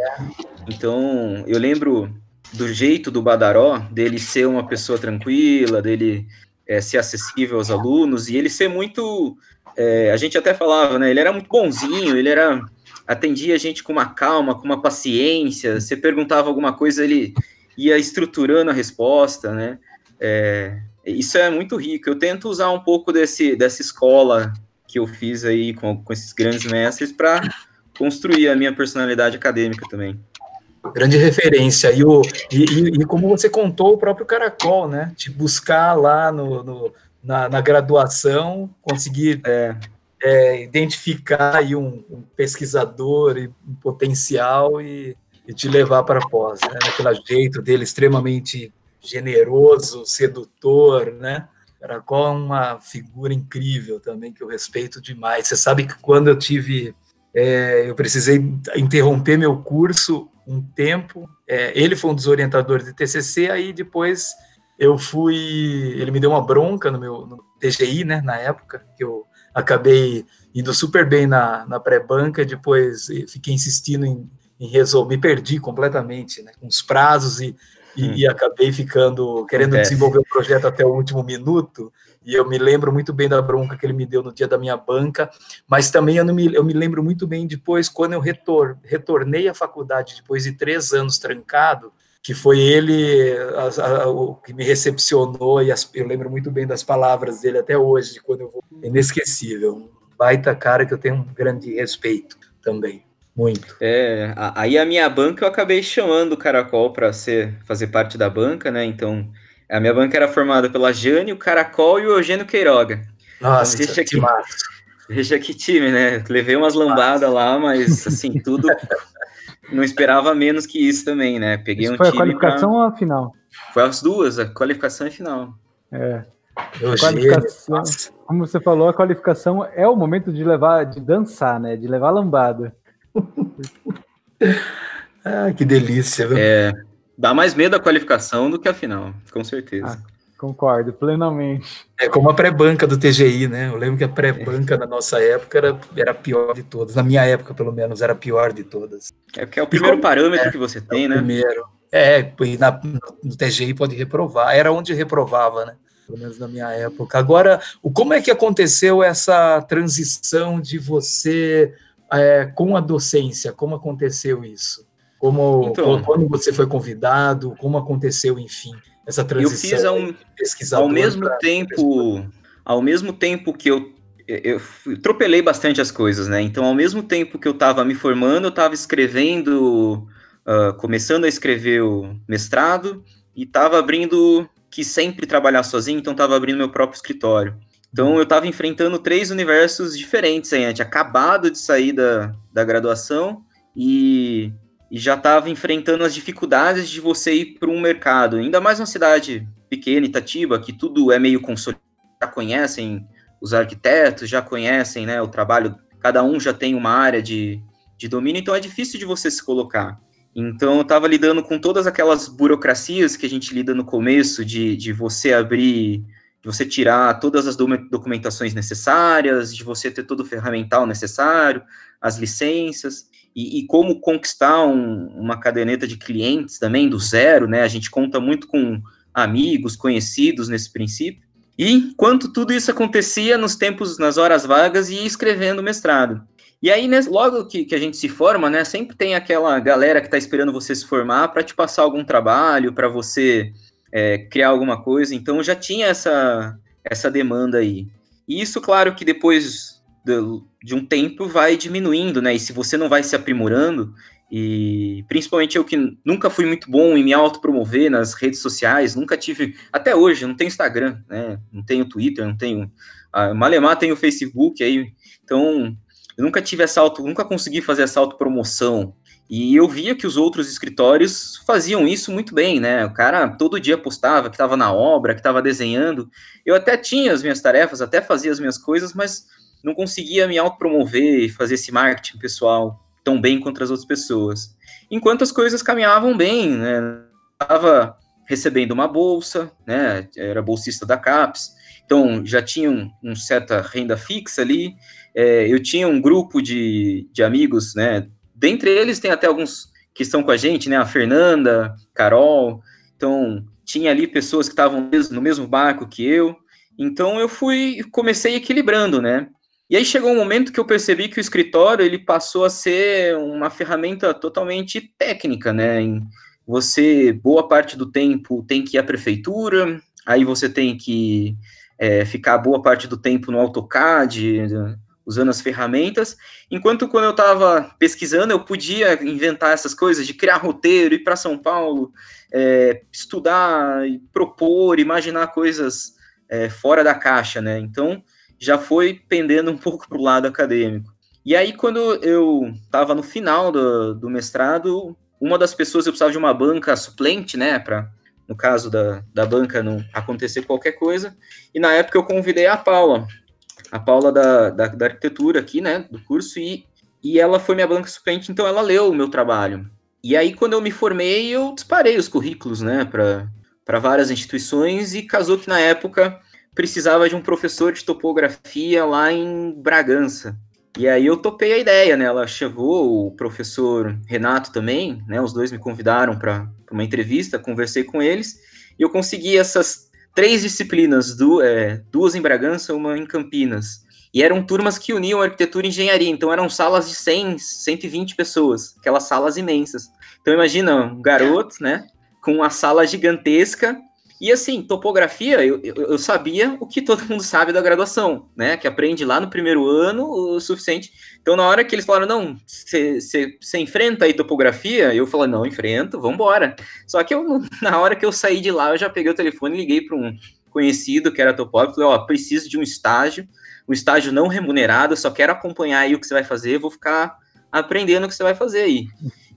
Então, eu lembro do jeito do Badaró, dele ser uma pessoa tranquila, dele é, ser acessível aos alunos, e ele ser muito. É, a gente até falava, né? Ele era muito bonzinho, ele era. atendia a gente com uma calma, com uma paciência. Você perguntava alguma coisa, ele ia estruturando a resposta, né? É, isso é muito rico. Eu tento usar um pouco desse, dessa escola que eu fiz aí com, com esses grandes mestres para construir a minha personalidade acadêmica também. Grande referência. E, o, e, e, e, como você contou, o próprio Caracol, né? De buscar lá no, no na, na, graduação, conseguir é. É, identificar aí um, um, pesquisador e um potencial e, e te levar para pós, né? Naquele jeito dele extremamente generoso, sedutor, né? Caracol é uma figura incrível também, que eu respeito demais. Você sabe que quando eu tive é, eu precisei interromper meu curso um tempo. É, ele foi um dos orientadores de TCC, aí depois eu fui. Ele me deu uma bronca no meu no TGI, né, na época, que eu acabei indo super bem na, na pré-banca, depois fiquei insistindo em, em resolver, me perdi completamente, né, com os prazos e, e, hum. e acabei ficando querendo Acontece. desenvolver o projeto até o último minuto e eu me lembro muito bem da bronca que ele me deu no dia da minha banca, mas também eu, me, eu me lembro muito bem depois, quando eu retor, retornei à faculdade, depois de três anos trancado, que foi ele a, a, o que me recepcionou, e as, eu lembro muito bem das palavras dele até hoje, de quando eu vou. Inesquecível, um baita cara que eu tenho um grande respeito também. Muito. É, aí a minha banca eu acabei chamando o Caracol para ser fazer parte da banca, né? Então a minha banca era formada pela Jane, o Caracol e o Eugênio Queiroga. Nossa, então, que, que. Veja que time, né? Levei umas lambadas lá, mas assim, tudo. não esperava menos que isso também, né? Peguei isso um foi time. Foi a qualificação pra... ou a final? Foi as duas, a qualificação e a final. É. qualificação, como você falou, a qualificação é o momento de levar, de dançar, né? De levar lambada. ah, que delícia, viu? É. Dá mais medo a qualificação do que a final, com certeza. Ah, concordo, plenamente. É como a pré-banca do TGI, né? Eu lembro que a pré-banca é. na nossa época era, era a pior de todas. Na minha época, pelo menos, era a pior de todas. É porque é o primeiro como, parâmetro é, que você tem, é né? Primeiro. É, e na, no TGI pode reprovar. Era onde reprovava, né? Pelo menos na minha época. Agora, como é que aconteceu essa transição de você é, com a docência? Como aconteceu isso? Como então, quando você foi convidado, como aconteceu, enfim, essa transição? Eu fiz ao, ao mesmo tempo, ao mesmo tempo que eu eu tropelei bastante as coisas, né? Então, ao mesmo tempo que eu estava me formando, eu estava escrevendo, uh, começando a escrever o mestrado e estava abrindo, que sempre trabalhar sozinho, então estava abrindo meu próprio escritório. Então, eu estava enfrentando três universos diferentes aí, tinha acabado de sair da, da graduação e e já estava enfrentando as dificuldades de você ir para um mercado, ainda mais uma cidade pequena, Itatiba, que tudo é meio consolidado, já conhecem os arquitetos, já conhecem né, o trabalho, cada um já tem uma área de, de domínio, então é difícil de você se colocar. Então, eu estava lidando com todas aquelas burocracias que a gente lida no começo, de, de você abrir, de você tirar todas as documentações necessárias, de você ter todo o ferramental necessário, as licenças e, e como conquistar um, uma caderneta de clientes também do zero, né? A gente conta muito com amigos, conhecidos nesse princípio. E enquanto tudo isso acontecia nos tempos, nas horas vagas e escrevendo mestrado. E aí, né, logo que, que, a gente se forma, né, sempre tem aquela galera que está esperando você se formar para te passar algum trabalho, para você é, criar alguma coisa. Então já tinha essa, essa demanda aí. E isso, claro, que depois de um tempo vai diminuindo, né? E se você não vai se aprimorando, e principalmente eu que nunca fui muito bom em me autopromover nas redes sociais, nunca tive, até hoje, não tenho Instagram, né? Não tenho Twitter, não tenho. A Malemar tem o Facebook aí, então eu nunca tive essa auto, nunca consegui fazer essa autopromoção. E eu via que os outros escritórios faziam isso muito bem, né? O cara todo dia postava que estava na obra, que estava desenhando. Eu até tinha as minhas tarefas, até fazia as minhas coisas, mas não conseguia me autopromover e fazer esse marketing pessoal tão bem quanto as outras pessoas. Enquanto as coisas caminhavam bem, né? Estava recebendo uma bolsa, né? Era bolsista da CAPES, então já tinha um, um certa renda fixa ali. É, eu tinha um grupo de, de amigos, né? Dentre eles tem até alguns que estão com a gente, né? A Fernanda, Carol. Então, tinha ali pessoas que estavam no mesmo barco que eu. Então, eu fui, comecei equilibrando, né? E aí chegou um momento que eu percebi que o escritório ele passou a ser uma ferramenta totalmente técnica, né? Você, boa parte do tempo, tem que ir à prefeitura, aí você tem que é, ficar boa parte do tempo no AutoCAD, usando as ferramentas, enquanto quando eu estava pesquisando, eu podia inventar essas coisas de criar roteiro, ir para São Paulo, é, estudar, propor, imaginar coisas é, fora da caixa, né? Então, já foi pendendo um pouco para o lado acadêmico. E aí, quando eu estava no final do, do mestrado, uma das pessoas, eu precisava de uma banca suplente, né, para, no caso da, da banca não acontecer qualquer coisa, e na época eu convidei a Paula, a Paula da, da, da, arquitetura aqui, né, do curso, e, e ela foi minha banca suplente, então ela leu o meu trabalho. E aí, quando eu me formei, eu disparei os currículos, né, para várias instituições, e casou que na época precisava de um professor de topografia lá em Bragança. E aí eu topei a ideia, né? Ela chegou, o professor Renato também, né? Os dois me convidaram para uma entrevista, conversei com eles, e eu consegui essas três disciplinas, do, é, duas em Bragança, uma em Campinas. E eram turmas que uniam arquitetura e engenharia, então eram salas de 100, 120 pessoas, aquelas salas imensas. Então imagina um garoto, né, com uma sala gigantesca, e assim, topografia, eu, eu, sabia o que todo mundo sabe da graduação, né, que aprende lá no primeiro ano o suficiente. Então na hora que eles falaram, não, você enfrenta aí topografia, eu falei, não, enfrento, vamos embora. Só que eu, na hora que eu saí de lá, eu já peguei o telefone e liguei para um conhecido que era topógrafo, falei, ó, preciso de um estágio, um estágio não remunerado, só quero acompanhar aí o que você vai fazer, vou ficar aprendendo o que você vai fazer aí.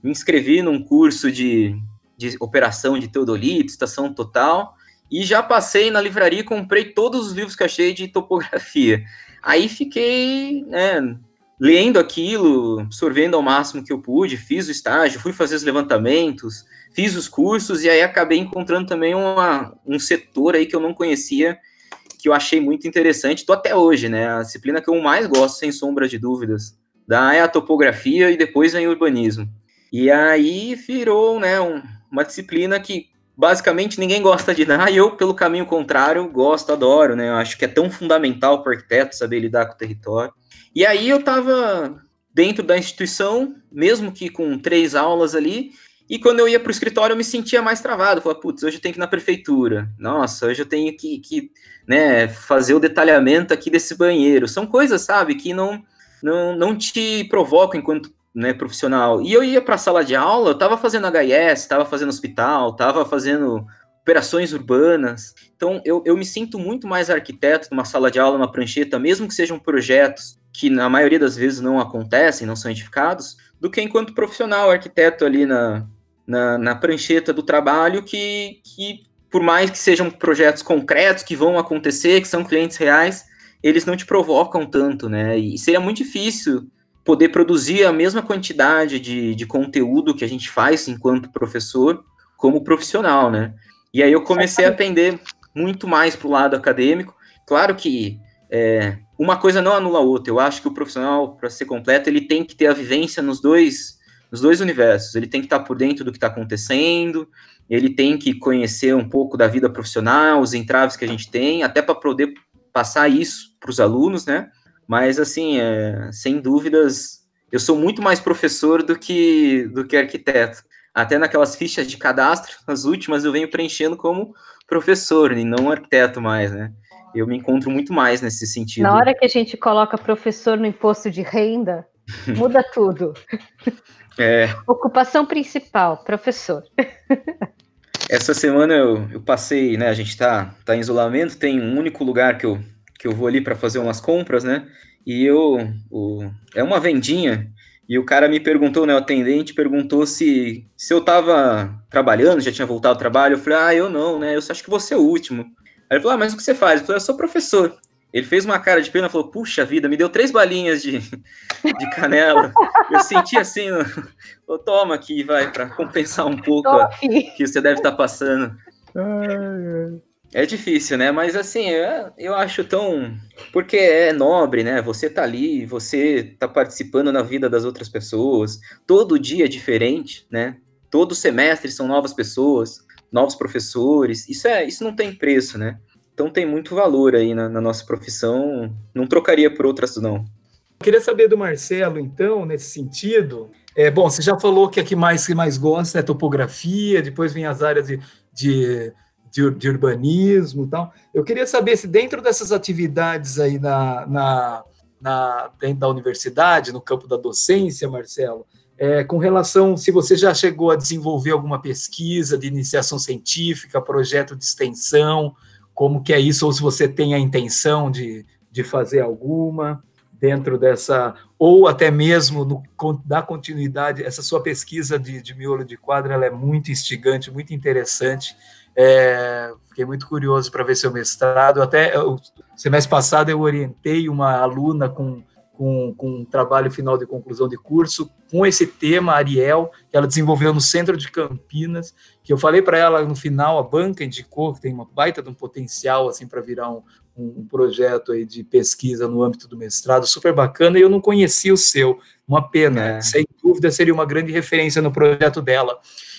Me inscrevi num curso de, de operação de teodolito, estação total, e já passei na livraria e comprei todos os livros que achei de topografia. Aí fiquei, né, lendo aquilo, absorvendo ao máximo que eu pude, fiz o estágio, fui fazer os levantamentos, fiz os cursos e aí acabei encontrando também uma, um setor aí que eu não conhecia, que eu achei muito interessante, tô até hoje, né? A disciplina que eu mais gosto, sem sombra de dúvidas, da é a topografia e depois vem o urbanismo. E aí virou, né, um, uma disciplina que basicamente ninguém gosta de nada, e eu, pelo caminho contrário, gosto, adoro, né? Eu acho que é tão fundamental para o arquiteto saber lidar com o território. E aí eu estava dentro da instituição, mesmo que com três aulas ali, e quando eu ia para o escritório, eu me sentia mais travado. Eu falava, putz, hoje eu tenho que ir na prefeitura. Nossa, hoje eu tenho que, que né, fazer o detalhamento aqui desse banheiro. São coisas, sabe, que não, não, não te provocam enquanto né, profissional. E eu ia para a sala de aula, eu estava fazendo HS, estava fazendo hospital, estava fazendo operações urbanas. Então, eu, eu me sinto muito mais arquiteto numa sala de aula, numa prancheta, mesmo que sejam projetos que na maioria das vezes não acontecem, não são edificados, do que enquanto profissional, arquiteto ali na, na, na prancheta do trabalho, que, que por mais que sejam projetos concretos, que vão acontecer, que são clientes reais, eles não te provocam tanto, né? E seria muito difícil poder produzir a mesma quantidade de, de conteúdo que a gente faz enquanto professor, como profissional, né? E aí eu comecei a aprender muito mais para o lado acadêmico. Claro que é, uma coisa não anula a outra. Eu acho que o profissional, para ser completo, ele tem que ter a vivência nos dois, nos dois universos. Ele tem que estar por dentro do que está acontecendo, ele tem que conhecer um pouco da vida profissional, os entraves que a gente tem, até para poder passar isso para os alunos, né? Mas, assim, é, sem dúvidas, eu sou muito mais professor do que, do que arquiteto até naquelas fichas de cadastro, as últimas eu venho preenchendo como professor e não arquiteto mais, né? Eu me encontro muito mais nesse sentido. Na hora que a gente coloca professor no imposto de renda, muda tudo. É. Ocupação principal, professor. Essa semana eu, eu passei, né? A gente tá, tá em isolamento, tem um único lugar que eu, que eu vou ali para fazer umas compras, né? E eu. O, é uma vendinha E o cara me perguntou, né, o atendente perguntou se, se eu tava trabalhando, já tinha voltado ao trabalho. Eu falei, ah, eu não, né, eu acho que você é o último. Aí ele falou, ah, mas o que você faz? Eu falei, eu sou professor. Ele fez uma cara de pena e falou, puxa vida, me deu três balinhas de, de canela. eu senti assim, oh, toma aqui, vai, para compensar um pouco ó, que você deve estar tá passando. É difícil, né? Mas assim, eu, eu acho tão. Porque é nobre, né? Você tá ali, você tá participando na vida das outras pessoas. Todo dia é diferente, né? Todo semestre são novas pessoas, novos professores. Isso é, isso não tem preço, né? Então tem muito valor aí na, na nossa profissão. Não trocaria por outras, não. Eu queria saber do Marcelo, então, nesse sentido. É, bom, você já falou que a que mais, que mais gosta é topografia, depois vem as áreas de, de de, de urbanismo e tal. Eu queria saber se dentro dessas atividades aí na, na, na, dentro da universidade, no campo da docência, Marcelo, é, com relação se você já chegou a desenvolver alguma pesquisa de iniciação científica, projeto de extensão, como que é isso, ou se você tem a intenção de, de fazer alguma dentro dessa, ou até mesmo no, da continuidade, essa sua pesquisa de, de miolo de quadro, ela é muito instigante, muito interessante, é, fiquei muito curioso para ver seu mestrado. Até o semestre passado eu orientei uma aluna com, com, com um trabalho final de conclusão de curso com esse tema, Ariel, que ela desenvolveu no centro de Campinas, que eu falei para ela no final, a banca indicou que tem uma baita de um potencial assim para virar um, um projeto aí de pesquisa no âmbito do mestrado, super bacana, e eu não conhecia o seu, uma pena, é. sem dúvida seria uma grande referência no projeto dela.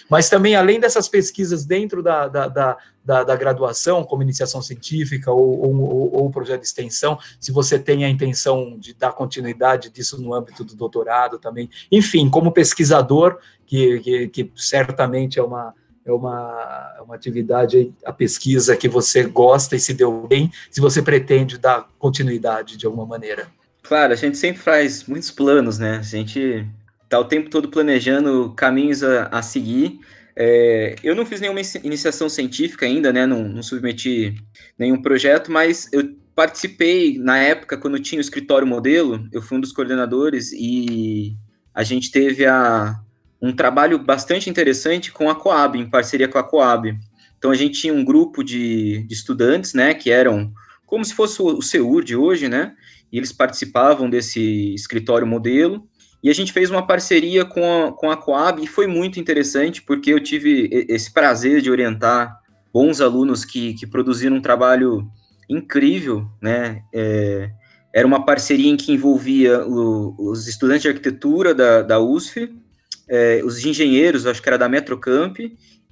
Mas também, além dessas pesquisas dentro da, da, da, da, da graduação, como iniciação científica ou, ou, ou, projeto de extensão, se você tem a intenção de dar continuidade disso no âmbito do doutorado também. Enfim, como pesquisador, que, que, que certamente é uma, é uma, é uma atividade, a pesquisa que você gosta e se deu bem, se você pretende dar continuidade de alguma maneira. Claro, a gente sempre faz muitos planos, né? A gente tá o tempo todo planejando caminhos a, a seguir. É, eu não fiz nenhuma iniciação científica ainda, né? Não, não, submeti nenhum projeto, mas eu participei na época quando tinha o escritório modelo. Eu fui um dos coordenadores e a gente teve a, um trabalho bastante interessante com a Coab, em parceria com a Coab. Então a gente tinha um grupo de, de estudantes, né? Que eram como se fosse o, o de hoje, né? E eles participavam desse escritório modelo. E a gente fez uma parceria com a, com a Coab e foi muito interessante, porque eu tive esse prazer de orientar bons alunos que, que produziram um trabalho incrível, né? É, era uma parceria em que envolvia o, os estudantes de arquitetura da, da USF, é, os engenheiros, acho que era da Metrocamp,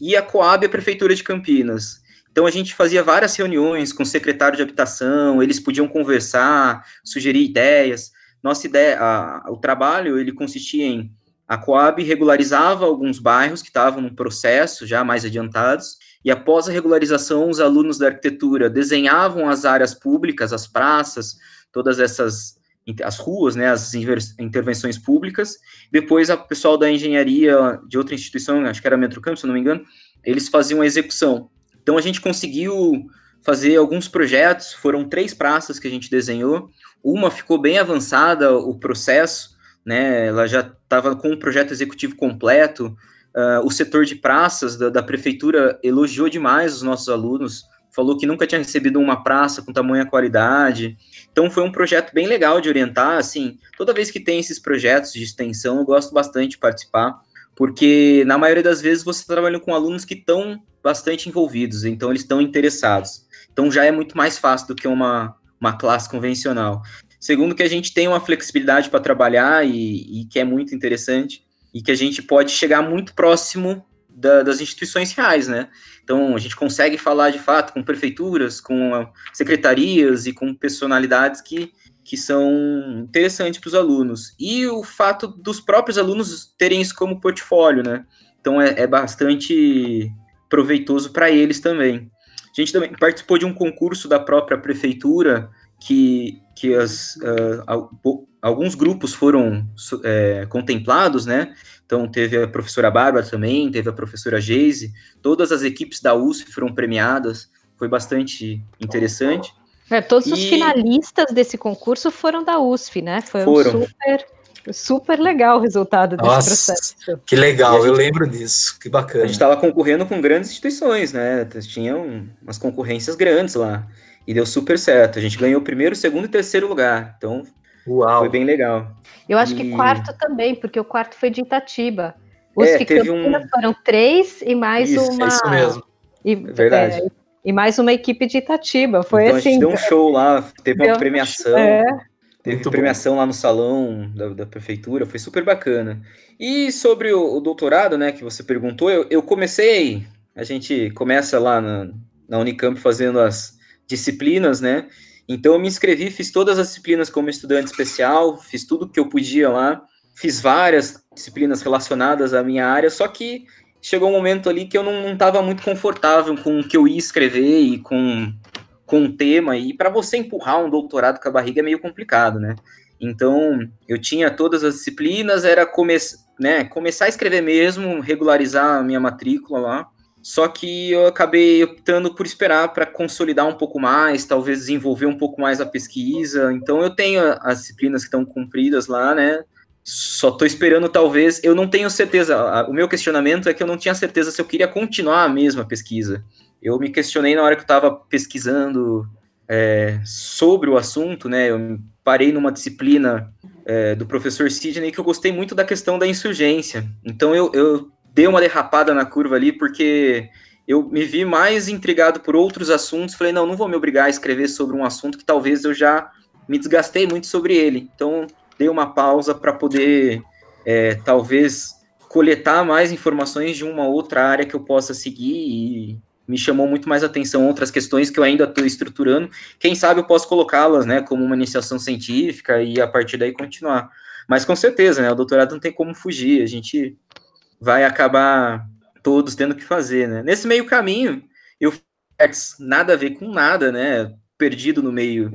e a Coab, a Prefeitura de Campinas. Então a gente fazia várias reuniões com o secretário de habitação, eles podiam conversar, sugerir ideias. Nossa ideia, a, o trabalho, ele consistia em a Coab regularizava alguns bairros que estavam no processo já mais adiantados, e após a regularização, os alunos da arquitetura desenhavam as áreas públicas, as praças, todas essas as ruas, né, as intervenções públicas. Depois, o pessoal da engenharia de outra instituição, acho que era Metrocamp, se não me engano, eles faziam a execução. Então, a gente conseguiu fazer alguns projetos, foram três praças que a gente desenhou, uma ficou bem avançada, o processo, né? Ela já estava com o projeto executivo completo. Uh, o setor de praças da, da, prefeitura elogiou demais os nossos alunos, falou que nunca tinha recebido uma praça com tamanha qualidade. Então foi um projeto bem legal de orientar. Assim, toda vez que tem esses projetos de extensão, eu gosto bastante de participar, porque na maioria das vezes você está trabalhando com alunos que estão bastante envolvidos, então eles estão interessados. Então já é muito mais fácil do que uma uma classe convencional. Segundo, que a gente tem uma flexibilidade para trabalhar e, e, que é muito interessante, e que a gente pode chegar muito próximo da, das instituições reais, né? Então, a gente consegue falar de fato com prefeituras, com secretarias e com personalidades que, que são interessantes para os alunos. E o fato dos próprios alunos terem isso como portfólio, né? Então, é, é bastante proveitoso para eles também. A gente também participou de um concurso da própria prefeitura que, que as, uh, alguns grupos foram é, contemplados, né? Então, teve a professora Bárbara também, teve a professora Geise, todas as equipes da USP foram premiadas, foi bastante interessante. É, todos e... os finalistas desse concurso foram da USP, né? Foi foram. um super super legal o resultado desse Nossa, processo. Que legal, gente, eu lembro disso, que bacana. A gente estava concorrendo com grandes instituições, né? Tinham umas concorrências grandes lá. E deu super certo. A gente ganhou o primeiro, segundo e terceiro lugar. Então, Uau. foi bem legal. Eu acho e... que quarto também, porque o quarto foi de Itatiba. Os é, que teve um... foram três e mais isso, uma. É isso mesmo. E, é verdade. É, e mais uma equipe de Itatiba. Foi então, assim. A gente deu um show lá, teve uma premiação. É. Teve Muito premiação bom. lá no salão da, da, prefeitura, foi super bacana. E sobre o, o doutorado, né, que você perguntou, eu, eu, comecei, a gente começa lá na, na Unicamp fazendo as disciplinas, né? Então eu me inscrevi, fiz todas as disciplinas como estudante especial, fiz tudo que eu podia lá, fiz várias disciplinas relacionadas à minha área, só que chegou um momento ali que eu não estava muito confortável com o que eu ia escrever e com com um tema, e para você empurrar um doutorado com a barriga é meio complicado, né? Então, eu tinha todas as disciplinas, era come né, começar a escrever mesmo, regularizar a minha matrícula lá. Só que eu acabei optando por esperar para consolidar um pouco mais, talvez desenvolver um pouco mais a pesquisa. Então, eu tenho as disciplinas que estão cumpridas lá, né? Só estou esperando, talvez. Eu não tenho certeza. O meu questionamento é que eu não tinha certeza se eu queria continuar a mesma pesquisa eu me questionei na hora que eu estava pesquisando é, sobre o assunto, né? Eu parei numa disciplina é, do professor Sidney que eu gostei muito da questão da insurgência. Então eu, eu dei uma derrapada na curva ali porque eu me vi mais intrigado por outros assuntos. Falei, não, não vou me obrigar a escrever sobre um assunto que talvez eu já me desgastei muito sobre ele. Então dei uma pausa para poder é, talvez coletar mais informações de uma outra área que eu possa seguir e me chamou muito mais atenção outras questões que eu ainda estou estruturando. Quem sabe eu posso colocá-las, né, como uma iniciação científica e a partir daí continuar. Mas com certeza, né, o doutorado não tem como fugir, a gente vai acabar todos tendo que fazer, né. Nesse meio caminho, eu nada a ver com nada, né, perdido no meio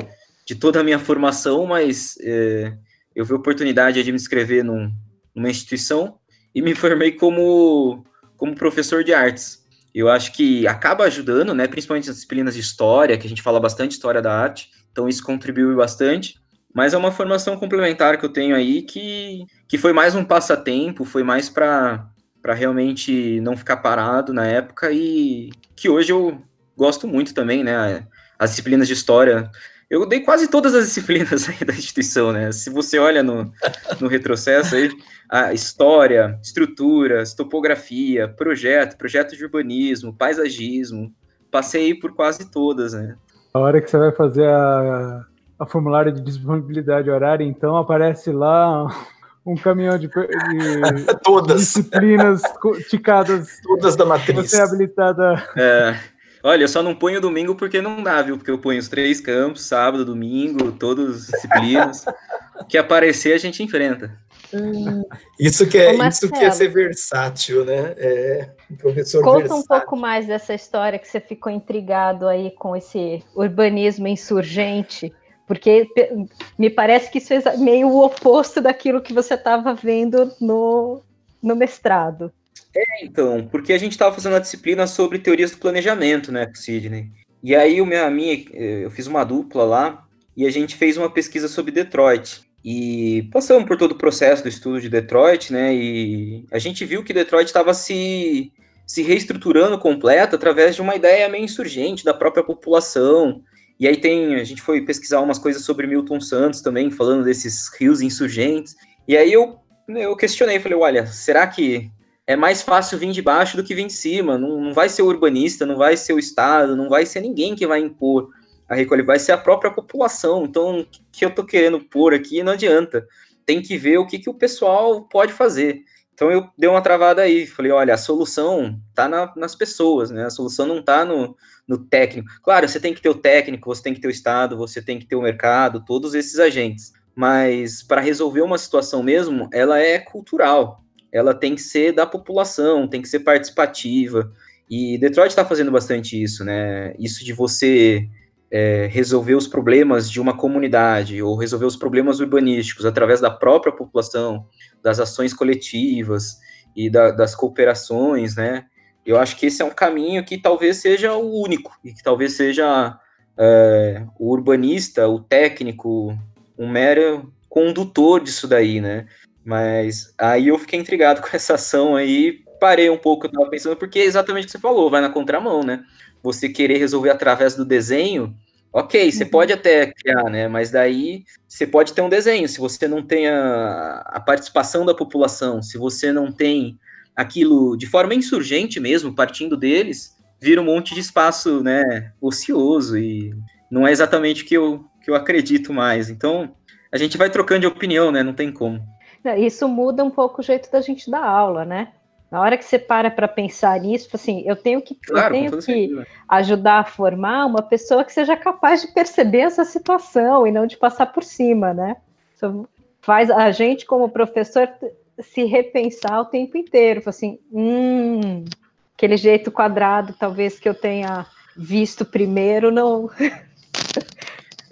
de toda a minha formação, mas é, eu vi a oportunidade de me inscrever num, numa instituição e me formei como, como professor de artes eu acho que acaba ajudando, né, principalmente nas disciplinas de história, que a gente fala bastante história da arte, então isso contribui bastante. Mas é uma formação complementar que eu tenho aí que, que foi mais um passatempo, foi mais para realmente não ficar parado na época e que hoje eu gosto muito também, né? As disciplinas de história eu dei quase todas as disciplinas aí da instituição, né? Se você olha no, no retrocesso aí, a história, estruturas, topografia, projeto, projeto de urbanismo, paisagismo, passei por quase todas, né? A hora que você vai fazer a, a formulário de disponibilidade horária, então aparece lá um caminhão de, de todas. disciplinas ticadas. Todas da matriz. Você é habilitada. É. Olha, eu só não ponho domingo porque não dá, viu? Porque eu ponho os três campos, sábado, domingo, todas as disciplinas. que aparecer a gente enfrenta. Isso que é, isso que é ser versátil, né? É, professor Conta versátil. um pouco mais dessa história que você ficou intrigado aí com esse urbanismo insurgente, porque me parece que isso é meio o oposto daquilo que você estava vendo no, no mestrado. É, então, porque a gente estava fazendo uma disciplina sobre teorias do planejamento, né, Sidney. E aí o meu, a minha, eh, eu fiz uma dupla lá e a gente fez uma pesquisa sobre Detroit. E passamos por todo o processo do estudo de Detroit, né? E a gente viu que Detroit estava se, se reestruturando completo através de uma ideia meio insurgente da própria população. E aí tem, a gente foi pesquisar umas coisas sobre Milton Santos também, falando desses rios insurgentes. E aí eu, eu questionei, falei, olha, será que é mais fácil vir de baixo do que vir de cima. Não, não vai ser o urbanista, não vai ser o Estado, não vai ser ninguém que vai impor a recolha, vai ser a própria população. Então, o que eu estou querendo pôr aqui não adianta. Tem que ver o que, que o pessoal pode fazer. Então eu dei uma travada aí, falei, olha, a solução está na, nas pessoas, né? A solução não está no, no técnico. Claro, você tem que ter o técnico, você tem que ter o Estado, você tem que ter o mercado, todos esses agentes. Mas para resolver uma situação mesmo, ela é cultural ela tem que ser da população, tem que ser participativa. E Detroit está fazendo bastante isso, né? Isso de você é, resolver os problemas de uma comunidade ou resolver os problemas urbanísticos através da própria população, das ações coletivas e da, das cooperações, né? Eu acho que esse é um caminho que talvez seja o único e que talvez seja é, o urbanista, o técnico, um mero condutor disso daí, né? Mas aí eu fiquei intrigado com essa ação aí, parei um pouco, eu tava pensando, porque é exatamente o que você falou, vai na contramão, né? Você querer resolver através do desenho, ok, você uhum. pode até criar, né? Mas daí você pode ter um desenho, se você não tem a, a participação da população, se você não tem aquilo de forma insurgente mesmo, partindo deles, vira um monte de espaço, né, ocioso e não é exatamente o que eu, que eu acredito mais. Então, a gente vai trocando de opinião, né? Não tem como. Isso muda um pouco o jeito da gente dar aula, né? Na hora que você para para pensar nisso, assim, eu tenho que, claro, eu tenho que ajudar a formar uma pessoa que seja capaz de perceber essa situação e não de passar por cima, né? Isso faz a gente, como professor, se repensar o tempo inteiro. Assim, hum, aquele jeito quadrado, talvez que eu tenha visto primeiro, não.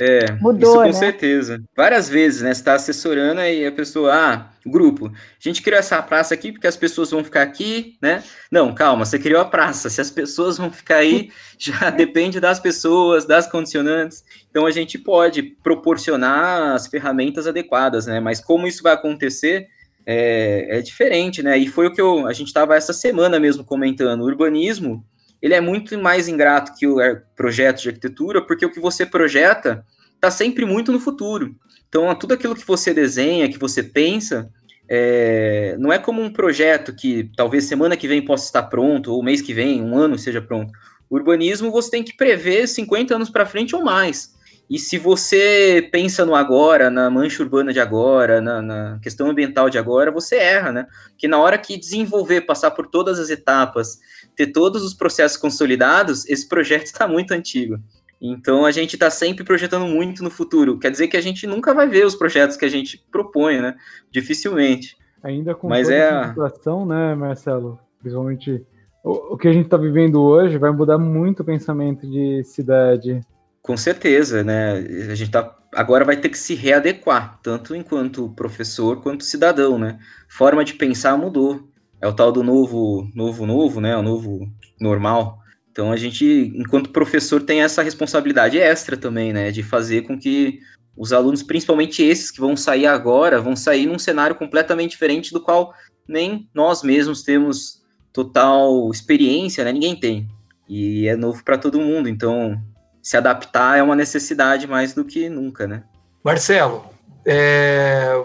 É, Mudou, isso com né? certeza. Várias vezes, né? Você está assessorando e a pessoa, ah, grupo, a gente criou essa praça aqui porque as pessoas vão ficar aqui, né? Não, calma, você criou a praça. Se as pessoas vão ficar aí, já depende das pessoas, das condicionantes. Então a gente pode proporcionar as ferramentas adequadas, né? Mas como isso vai acontecer é, é diferente, né? E foi o que eu, a gente estava essa semana mesmo comentando. O urbanismo ele é muito mais ingrato que o projeto de arquitetura, porque o que você projeta está sempre muito no futuro. Então, tudo aquilo que você desenha, que você pensa, é, não é como um projeto que talvez semana que vem possa estar pronto, ou mês que vem, um ano seja pronto. O urbanismo você tem que prever 50 anos para frente ou mais. E se você pensa no agora, na mancha urbana de agora, na, na, questão ambiental de agora, você erra, né? Porque na hora que desenvolver, passar por todas as etapas, ter todos os processos consolidados, esse projeto está muito antigo. Então a gente está sempre projetando muito no futuro. Quer dizer que a gente nunca vai ver os projetos que a gente propõe, né? Dificilmente. Ainda com Mas é a situação, né, Marcelo? Principalmente o, o que a gente está vivendo hoje vai mudar muito o pensamento de cidade com certeza, né? A gente tá, agora vai ter que se readequar, tanto enquanto professor quanto cidadão, né? Forma de pensar mudou. É o tal do novo, novo, novo, né? O novo normal. Então a gente, enquanto professor, tem essa responsabilidade extra também, né? De fazer com que os alunos, principalmente esses que vão sair agora, vão sair num cenário completamente diferente do qual nem nós mesmos temos total experiência, né? Ninguém tem. E é novo para todo mundo. Então, se adaptar é uma necessidade mais do que nunca, né? Marcelo, é,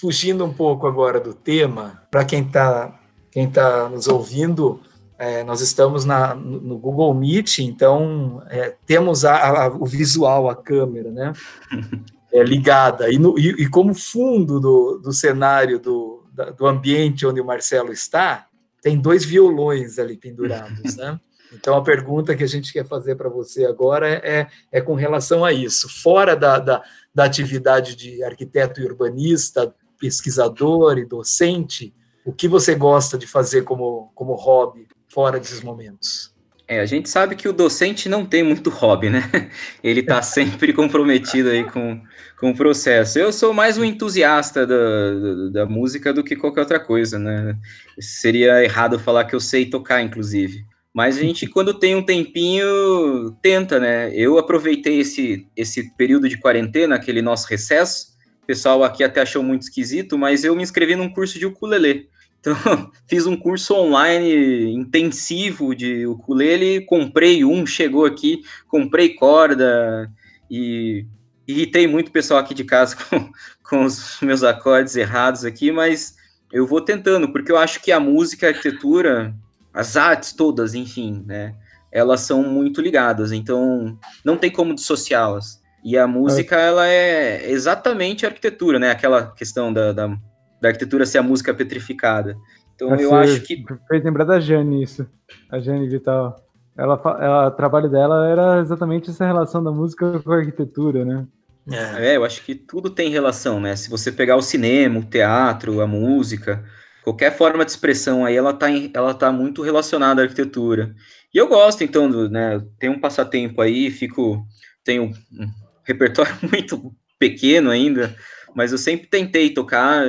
fugindo um pouco agora do tema, para quem está quem tá nos ouvindo, é, nós estamos na, no Google Meet, então é, temos a, a, o visual, a câmera, né? É, ligada. E, no, e, e, como fundo do, do cenário do, do ambiente onde o Marcelo está, tem dois violões ali pendurados, né? Então, a pergunta que a gente quer fazer para você agora é, é com relação a isso. Fora da, da, da atividade de arquiteto e urbanista, pesquisador e docente, o que você gosta de fazer como, como hobby fora desses momentos? É, a gente sabe que o docente não tem muito hobby, né? Ele está sempre comprometido aí com, com o processo. Eu sou mais um entusiasta da, da, música do que qualquer outra coisa, né? Seria errado falar que eu sei tocar, inclusive. Mas a gente, quando tem um tempinho, tenta, né? Eu aproveitei esse, esse período de quarentena, aquele nosso recesso. O pessoal aqui até achou muito esquisito, mas eu me inscrevi num curso de ukulele. Então, fiz um curso online intensivo de ukulele, comprei um, chegou aqui, comprei corda e irritei muito o pessoal aqui de casa com, com os meus acordes errados aqui, mas eu vou tentando, porque eu acho que a música, a arquitetura, as artes todas, enfim, né? Elas são muito ligadas, então não tem como dissociá-las. E a música, é. ela é exatamente a arquitetura, né? Aquela questão da, da, da arquitetura ser a música petrificada. Então eu acho que. Fez lembrar da Jane isso. A Jane Vital. Ela, ela, o trabalho dela era exatamente essa relação da música com a arquitetura, né? É. é, eu acho que tudo tem relação, né? Se você pegar o cinema, o teatro, a música, qualquer forma de expressão aí, ela está ela tá muito relacionada à arquitetura. E eu gosto, então, do, né, tenho um passatempo aí, fico, tenho um repertório muito pequeno ainda, mas eu sempre tentei tocar,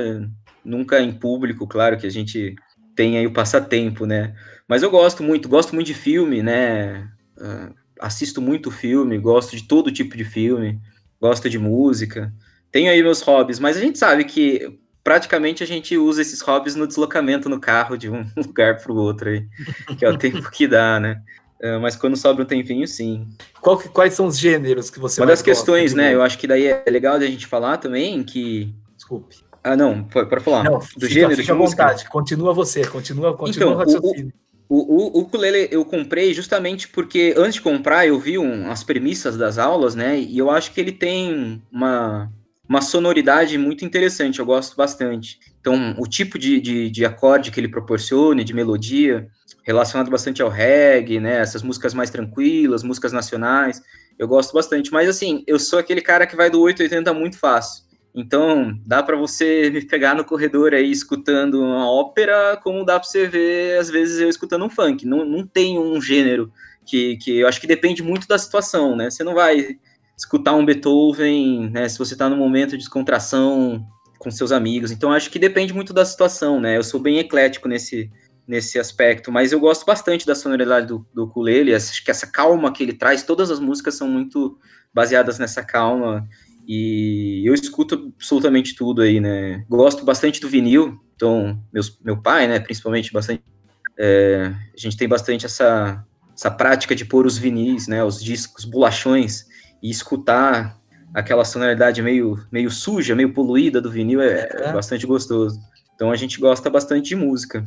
nunca em público, claro que a gente tem aí o passatempo, né, mas eu gosto muito, gosto muito de filme, né, uh, assisto muito filme, gosto de todo tipo de filme, gosto de música, tenho aí meus hobbies, mas a gente sabe que praticamente a gente usa esses hobbies no deslocamento no carro de um lugar para o outro aí, que é o tempo que dá, né? Uh, mas quando sobra um tempinho, sim. Qual, quais são os gêneros que você Uma das questões, né? Eu acho que daí é legal a gente falar também que. Desculpe. Ah, não, para falar. Não, do fica, gênero fica à vontade, continua você, continua, continua então, o raciocínio. O, o, o ukulele eu comprei justamente porque antes de comprar eu vi um, as premissas das aulas, né? E eu acho que ele tem uma, uma sonoridade muito interessante, eu gosto bastante. Então, o tipo de, de, de acorde que ele proporciona, de melodia, relacionado bastante ao reggae, né? Essas músicas mais tranquilas, músicas nacionais, eu gosto bastante. Mas, assim, eu sou aquele cara que vai do 880 muito fácil. Então, dá para você me pegar no corredor aí escutando uma ópera, como dá para você ver, às vezes, eu escutando um funk. Não, não tem um gênero que, que eu acho que depende muito da situação, né? Você não vai escutar um Beethoven, né, se você está num momento de descontração com seus amigos. Então, acho que depende muito da situação, né? Eu sou bem eclético nesse, nesse aspecto, mas eu gosto bastante da sonoridade do, do ukulele, acho que essa calma que ele traz, todas as músicas são muito baseadas nessa calma, e eu escuto absolutamente tudo aí, né? Gosto bastante do vinil, então, meus, meu pai, né, principalmente, bastante, é, a gente tem bastante essa, essa prática de pôr os vinis, né, os discos, bolachões, e escutar aquela sonoridade meio, meio suja, meio poluída do vinil é, é, bastante gostoso. Então a gente gosta bastante de música.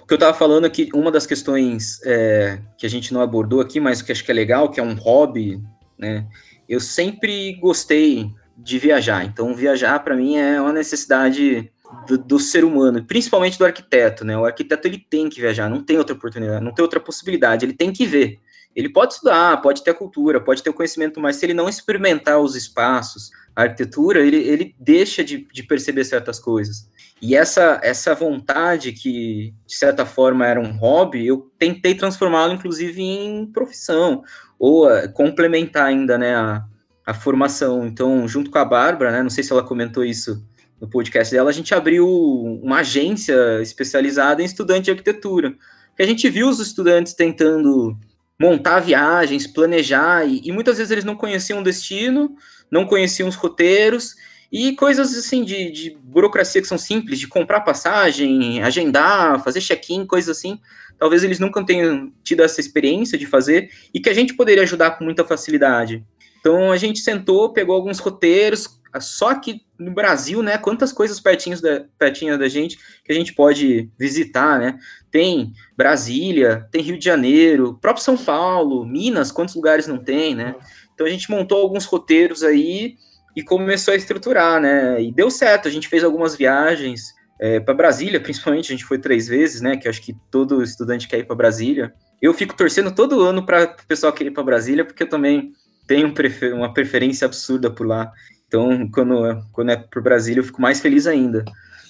O que eu estava falando aqui, uma das questões é, que a gente não abordou aqui, mas que acho que é legal, que é um hobby, né? Eu sempre gostei de viajar. Então viajar para mim é uma necessidade do, do, ser humano, principalmente do arquiteto, né? O arquiteto ele tem que viajar, não tem outra oportunidade, não tem outra possibilidade, ele tem que ver. Ele pode estudar, pode ter a cultura, pode ter o conhecimento, mas se ele não experimentar os espaços, a arquitetura, ele, ele deixa de, de perceber certas coisas. E essa, essa vontade, que de certa forma era um hobby, eu tentei transformá-lo, inclusive, em profissão, ou uh, complementar ainda né, a, a formação. Então, junto com a Bárbara, né, não sei se ela comentou isso no podcast dela, a gente abriu uma agência especializada em estudante de arquitetura. Que a gente viu os estudantes tentando montar viagens, planejar, e, e, muitas vezes eles não conheciam o destino, não conheciam os roteiros, e coisas assim de, de burocracia que são simples, de comprar passagem, agendar, fazer check-in, coisas assim, talvez eles nunca tenham tido essa experiência de fazer, e que a gente poderia ajudar com muita facilidade. Então a gente sentou, pegou alguns roteiros, só que no Brasil, né, quantas coisas pertinho da, pertinho da gente que a gente pode visitar, né? Tem Brasília, tem Rio de Janeiro, próprio São Paulo, Minas, quantos lugares não tem, né? Então a gente montou alguns roteiros aí e começou a estruturar, né? E deu certo, a gente fez algumas viagens é, para Brasília, principalmente, a gente foi três vezes, né? Que acho que todo estudante quer ir para Brasília. Eu fico torcendo todo ano para o pessoal querer ir para Brasília, porque eu também tenho uma preferência absurda por lá. Então, quando, quando é para Brasília, eu fico mais feliz ainda.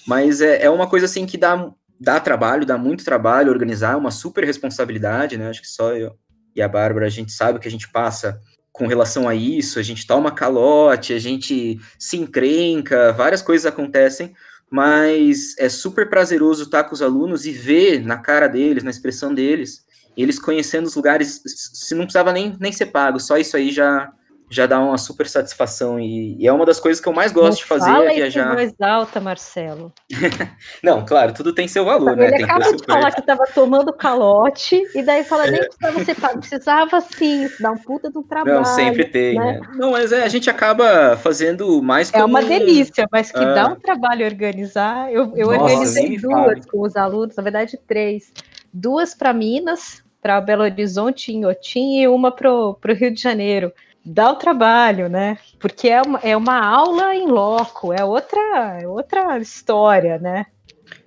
Mas é, é uma coisa assim que dá, dá trabalho, dá muito trabalho organizar, é uma super responsabilidade, né? Acho que só eu e a Bárbara, a gente sabe que a gente passa com relação a isso, a gente toma calote, a gente se encrenca, várias coisas acontecem, mas é super prazeroso estar com os alunos e ver na cara deles, na expressão deles, eles conhecendo os lugares, se não precisava nem, nem ser pago, só isso aí já, já dá uma super satisfação e, e, é uma das coisas que eu mais gosto Não de fazer fala é viajar. mais alta, Marcelo. Não, claro, tudo tem seu valor, Ele né? Ele acaba de falar que estava tomando calote e daí fala nem precisava ser pago, precisava sim, dar um puta do trabalho. Não, sempre tem, né? né? Não, mas é, a gente acaba fazendo mais É uma delícia, mas que ah. dá um trabalho organizar. Eu, eu Nossa, organizei duas com os alunos, na verdade três, duas para Minas, para Belo Horizonte, em Otim, e uma para o Rio de Janeiro dá o trabalho, né? Porque é uma, é uma aula em loco, é outra, é outra história, né?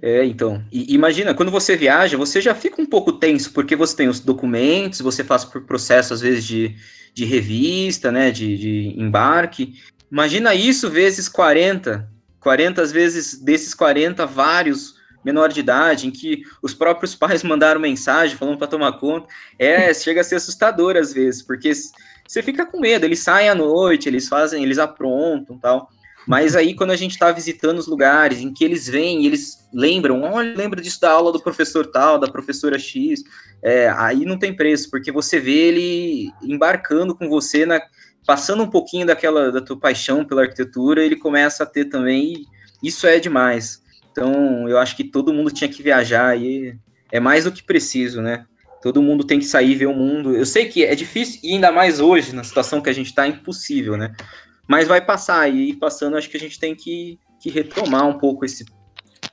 É, então, e, imagina, quando você viaja, você já fica um pouco tenso, porque você tem os documentos, você faz por processo, às vezes, de, de revista, né, de, de embarque. Imagina isso vezes 40, 40 vezes desses 40, vários menor de idade, em que os próprios pais mandaram mensagem falando para tomar conta. É, chega a ser assustador às vezes, porque você fica com medo, eles saem à noite, eles fazem, eles aprontam tal. Mas aí, quando a gente está visitando os lugares em que eles vêm, eles lembram, olha, lembra disso da aula do professor tal, da professora X, é, aí não tem preço, porque você vê ele embarcando com você na, passando um pouquinho daquela da tua paixão pela arquitetura, ele começa a ter também, isso é demais. Então, eu acho que todo mundo tinha que viajar e é mais do que preciso, né? Todo mundo tem que sair ver o mundo. Eu sei que é difícil, e ainda mais hoje, na situação que a gente está, é impossível, né? Mas vai passar, e passando, acho que a gente tem que, que retomar um pouco esse,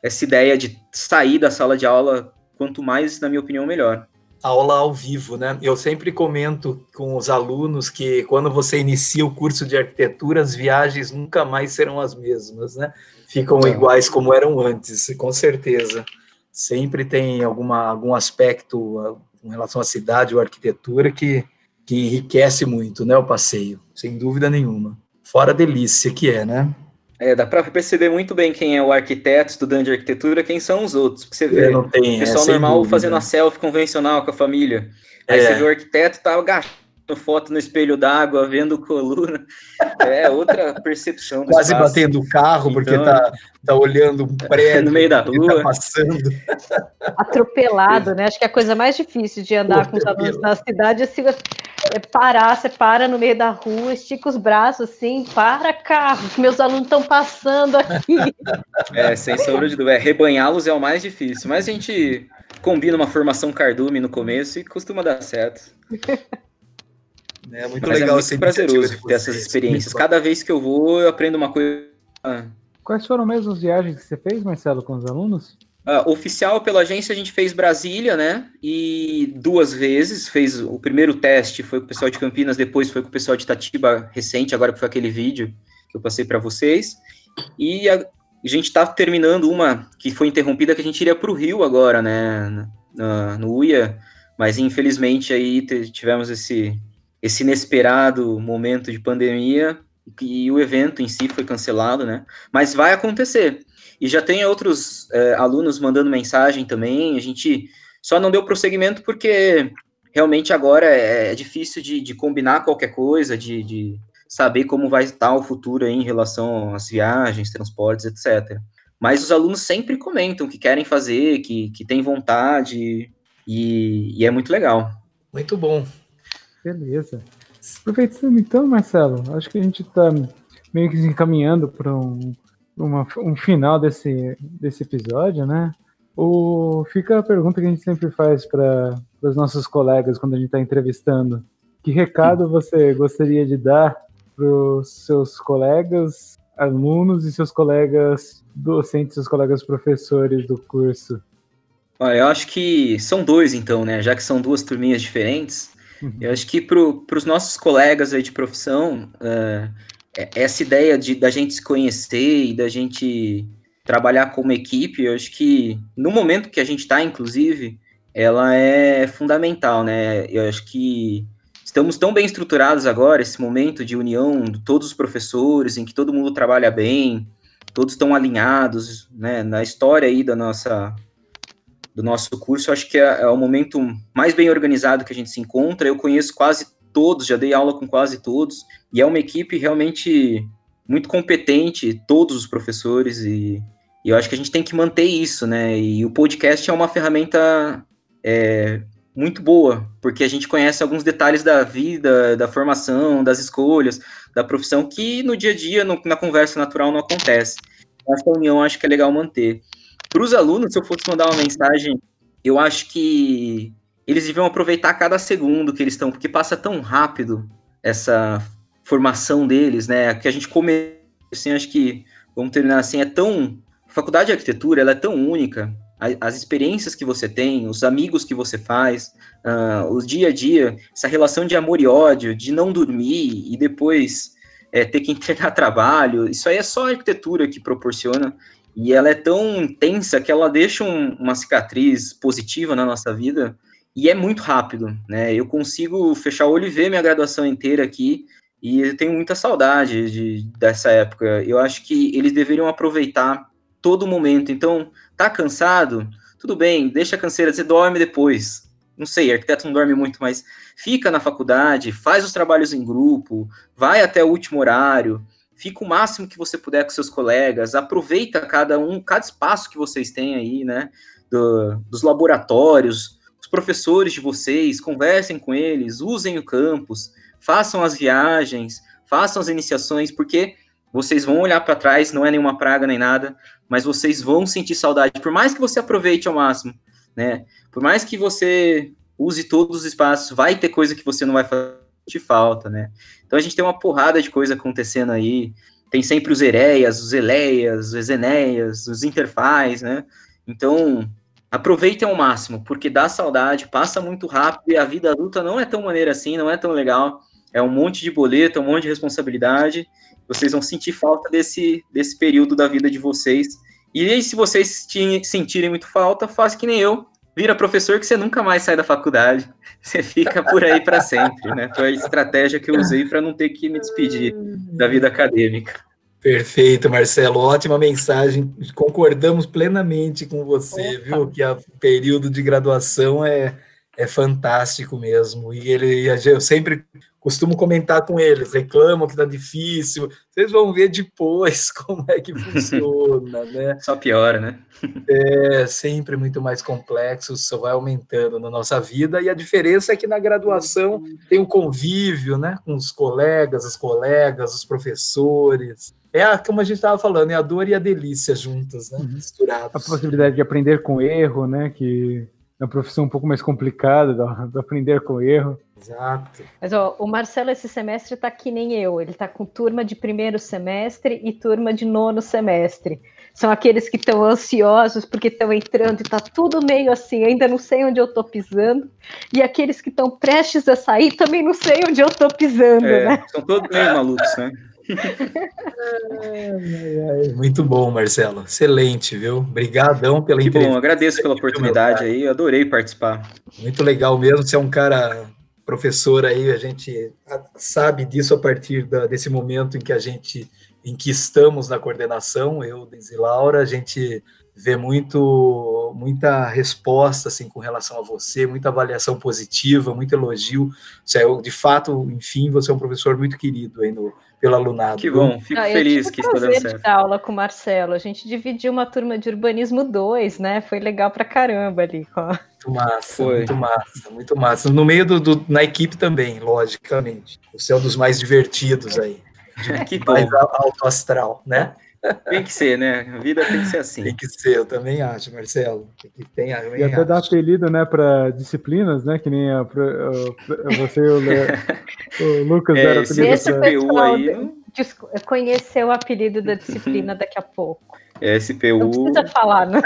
essa ideia de sair da sala de aula, quanto mais, na minha opinião, melhor. Aula ao vivo, né? Eu sempre comento com os alunos que quando você inicia o curso de arquitetura, as viagens nunca mais serão as mesmas, né? Ficam é. iguais como eram antes, com certeza. Sempre tem alguma, algum aspecto com relação à cidade ou arquitetura que, que enriquece muito, né, o passeio, sem dúvida nenhuma. Fora a delícia que é, né? É, dá para perceber muito bem quem é o arquiteto, estudante de arquitetura, quem são os outros. Porque você vê o pessoal é, normal dúvida. fazendo a selfie convencional com a família. Aí é. você vê o arquiteto tá agachado foto no espelho d'água, vendo coluna. É outra percepção. Quase espaço. batendo o carro, porque então, tá, tá olhando um prédio no meio da tá rua. Tá passando. Atropelado, né? Acho que a coisa mais difícil de andar Pô, com os alunos na cidade é, se, é parar, você para no meio da rua, estica os braços assim, para carro, meus alunos estão passando aqui. É, sem sombra de dúvida. É, Rebanhá-los é o mais difícil, mas a gente combina uma formação cardume no começo e costuma dar certo. É muito Mas é legal, é muito prazeroso ter essas experiências. Cada vez que eu vou, eu aprendo uma coisa. Quais foram mesmo as viagens que você fez, Marcelo, com os alunos? Uh, oficial pela agência a gente fez Brasília, né? E duas vezes fez o primeiro teste foi com o pessoal de Campinas, depois foi com o pessoal de Itatiba recente, agora que foi aquele vídeo que eu passei para vocês. E a, a gente está terminando uma que foi interrompida que a gente iria para o Rio agora, né? No, no UIA, mas infelizmente aí tivemos esse esse inesperado momento de pandemia e o evento em si foi cancelado, né? Mas vai acontecer. E já tem outros é, alunos mandando mensagem também. A gente só não deu prosseguimento porque realmente agora é, é difícil de, de, combinar qualquer coisa, de, de, saber como vai estar o futuro em relação às viagens, transportes, etc. Mas os alunos sempre comentam que querem fazer, que, que têm vontade, e, e é muito legal. Muito bom. Beleza. Aproveitando então, Marcelo, acho que a gente está meio que se encaminhando para um, uma, um final desse, desse episódio, né? O, fica a pergunta que a gente sempre faz para os nossos colegas quando a gente está entrevistando. Que recado você gostaria de dar para os seus colegas, alunos e seus colegas docentes, seus colegas professores do curso? Olha, eu acho que são dois, então, né? Já que são duas turminhas diferentes, Uhum. Eu acho que para os nossos colegas aí de profissão, uh, essa ideia de da gente se conhecer e da gente trabalhar como equipe, eu acho que no momento que a gente está, inclusive, ela é fundamental, né? Eu acho que estamos tão bem estruturados agora, esse momento de união de todos os professores, em que todo mundo trabalha bem, todos estão alinhados, né? Na história aí da nossa do nosso curso, acho que é, é, o momento mais bem organizado que a gente se encontra. Eu conheço quase todos, já dei aula com quase todos, e é uma equipe realmente muito competente, todos os professores, e, e eu acho que a gente tem que manter isso, né? E o podcast é uma ferramenta é, muito boa, porque a gente conhece alguns detalhes da vida, da formação, das escolhas, da profissão, que no dia a dia, no, na conversa natural, não acontece. Essa união acho que é legal manter. Para os alunos, se eu fosse mandar uma mensagem, eu acho que eles deviam aproveitar cada segundo que eles estão, porque passa tão rápido essa formação deles, né? Que a gente come, assim, acho que vamos terminar assim, é tão a faculdade de arquitetura, ela é tão única, as experiências que você tem, os amigos que você faz, uh, o dia a dia, essa relação de amor e ódio, de não dormir e depois é, ter que entregar trabalho, isso aí é só a arquitetura que proporciona e ela é tão intensa que ela deixa um, uma cicatriz positiva na nossa vida e é muito rápido, né? Eu consigo fechar o olho e ver minha graduação inteira aqui e eu tenho muita saudade de, dessa época. Eu acho que eles deveriam aproveitar todo momento. Então, tá cansado? Tudo bem, deixa a canseira, você dorme depois. Não sei, arquiteto não dorme muito, mas fica na faculdade, faz os trabalhos em grupo, vai até o último horário, fica o máximo que você puder com seus colegas, aproveita cada um, cada espaço que vocês têm aí, né, do, dos laboratórios, os professores de vocês, conversem com eles, usem o campus, façam as viagens, façam as iniciações, porque vocês vão olhar para trás, não é nenhuma praga nem nada, mas vocês vão sentir saudade, por mais que você aproveite ao máximo, né? Por mais que você use todos os espaços, vai ter coisa que você não vai fazer falta, né? Então a gente tem uma porrada de coisa acontecendo aí. Tem sempre os Ereias, os Eleias, os Enéias, os Interfaz, né? Então, aproveitem ao máximo, porque dá saudade, passa muito rápido e a vida adulta não é tão maneira assim, não é tão legal. É um monte de boleto, um monte de responsabilidade. Vocês vão sentir falta desse, desse período da vida de vocês. E aí, se vocês sentirem muito falta, faça que nem eu. Vira professor que você nunca mais sai da faculdade. Você fica por aí para sempre, né? Foi a estratégia que eu usei para não ter que me despedir da vida acadêmica. Perfeito, Marcelo. Ótima mensagem. Concordamos plenamente com você, Opa. viu? Que o período de graduação é, é fantástico mesmo. E ele, eu sempre costumo comentar com eles, reclamam que tá difícil. Vocês vão ver depois como é que funciona, né? Só piora, né? É sempre muito mais complexo, só vai aumentando na nossa vida. E a diferença é que na graduação tem o um convívio, né? Com os colegas, as colegas, os professores. É a, como a gente estava falando, é a dor e a delícia juntas, né? Uhum. Misturadas. A possibilidade de aprender com erro, né? Que é uma profissão um pouco mais complicada de aprender com erro. Exato. Mas ó, o Marcelo esse semestre está que nem eu, ele está com turma de primeiro semestre e turma de nono semestre. São aqueles que estão ansiosos porque estão entrando e está tudo meio assim, ainda não sei onde eu estou pisando. E aqueles que estão prestes a sair também não sei onde eu estou pisando, é, né? São todos meio malucos, né? Muito bom, Marcelo. Excelente, viu? Obrigadão pela que entrevista. bom, agradeço pela oportunidade aí, adorei participar. Muito legal mesmo, você é um cara professor aí, a gente sabe disso a partir da, desse momento em que a gente, em que estamos na coordenação, eu, e Laura, a gente vê muito, muita resposta, assim, com relação a você, muita avaliação positiva, muito elogio, você é, de fato, enfim, você é um professor muito querido aí no, pelo alunado. Que bom, fico ah, feliz que está dando certo. de aula com o Marcelo, a gente dividiu uma turma de urbanismo 2, né? Foi legal pra caramba ali. Com... Muito massa, Foi. muito massa, muito massa. No meio do, do, na equipe também, logicamente. Você é um dos mais divertidos aí. De, que mais alto astral, né? Tem que ser, né? A vida tem que ser assim. Tem que ser, eu também acho, Marcelo. Tem que tem, e até dar apelido, né, para disciplinas, né? Que nem a, a, a você e o, o Lucas é, deram apelido esse pra... PU aí. Conhecer o apelido da disciplina daqui a pouco. SPU. Não precisa falar, né?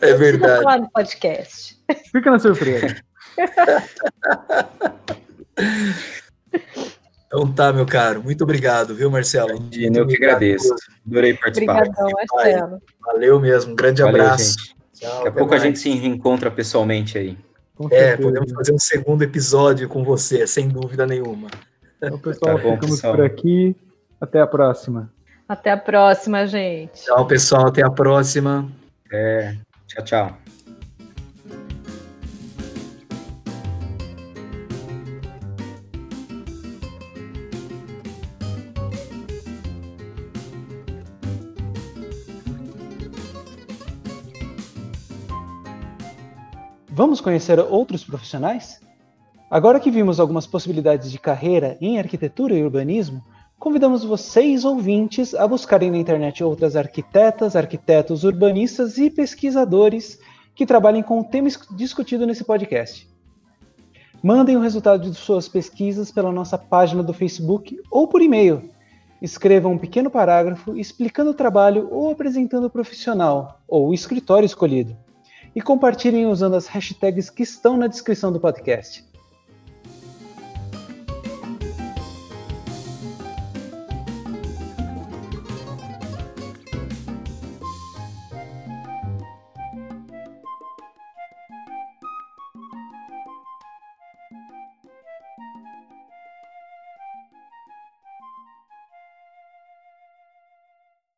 É não verdade. Precisa falar no podcast. Fica na surpresa. Então tá, meu caro. Muito obrigado, viu, Marcelo? Imagina, eu que agradeço. Adorei participar. Obrigadão, Marcelo. Valeu mesmo. Um grande Valeu, abraço. Tchau, Daqui a pouco mais. a gente se reencontra pessoalmente aí. É, podemos fazer um segundo episódio com você, sem dúvida nenhuma. Então, pessoal, tá bom, ficamos pessoal. por aqui. Até a próxima. Até a próxima, gente. Tchau, pessoal. Até a próxima. É. Tchau, tchau. Vamos conhecer outros profissionais? Agora que vimos algumas possibilidades de carreira em arquitetura e urbanismo, convidamos vocês, ouvintes, a buscarem na internet outras arquitetas, arquitetos, urbanistas e pesquisadores que trabalhem com o tema discutido nesse podcast. Mandem o resultado de suas pesquisas pela nossa página do Facebook ou por e-mail. Escrevam um pequeno parágrafo explicando o trabalho ou apresentando o profissional ou o escritório escolhido e compartilhem usando as hashtags que estão na descrição do podcast.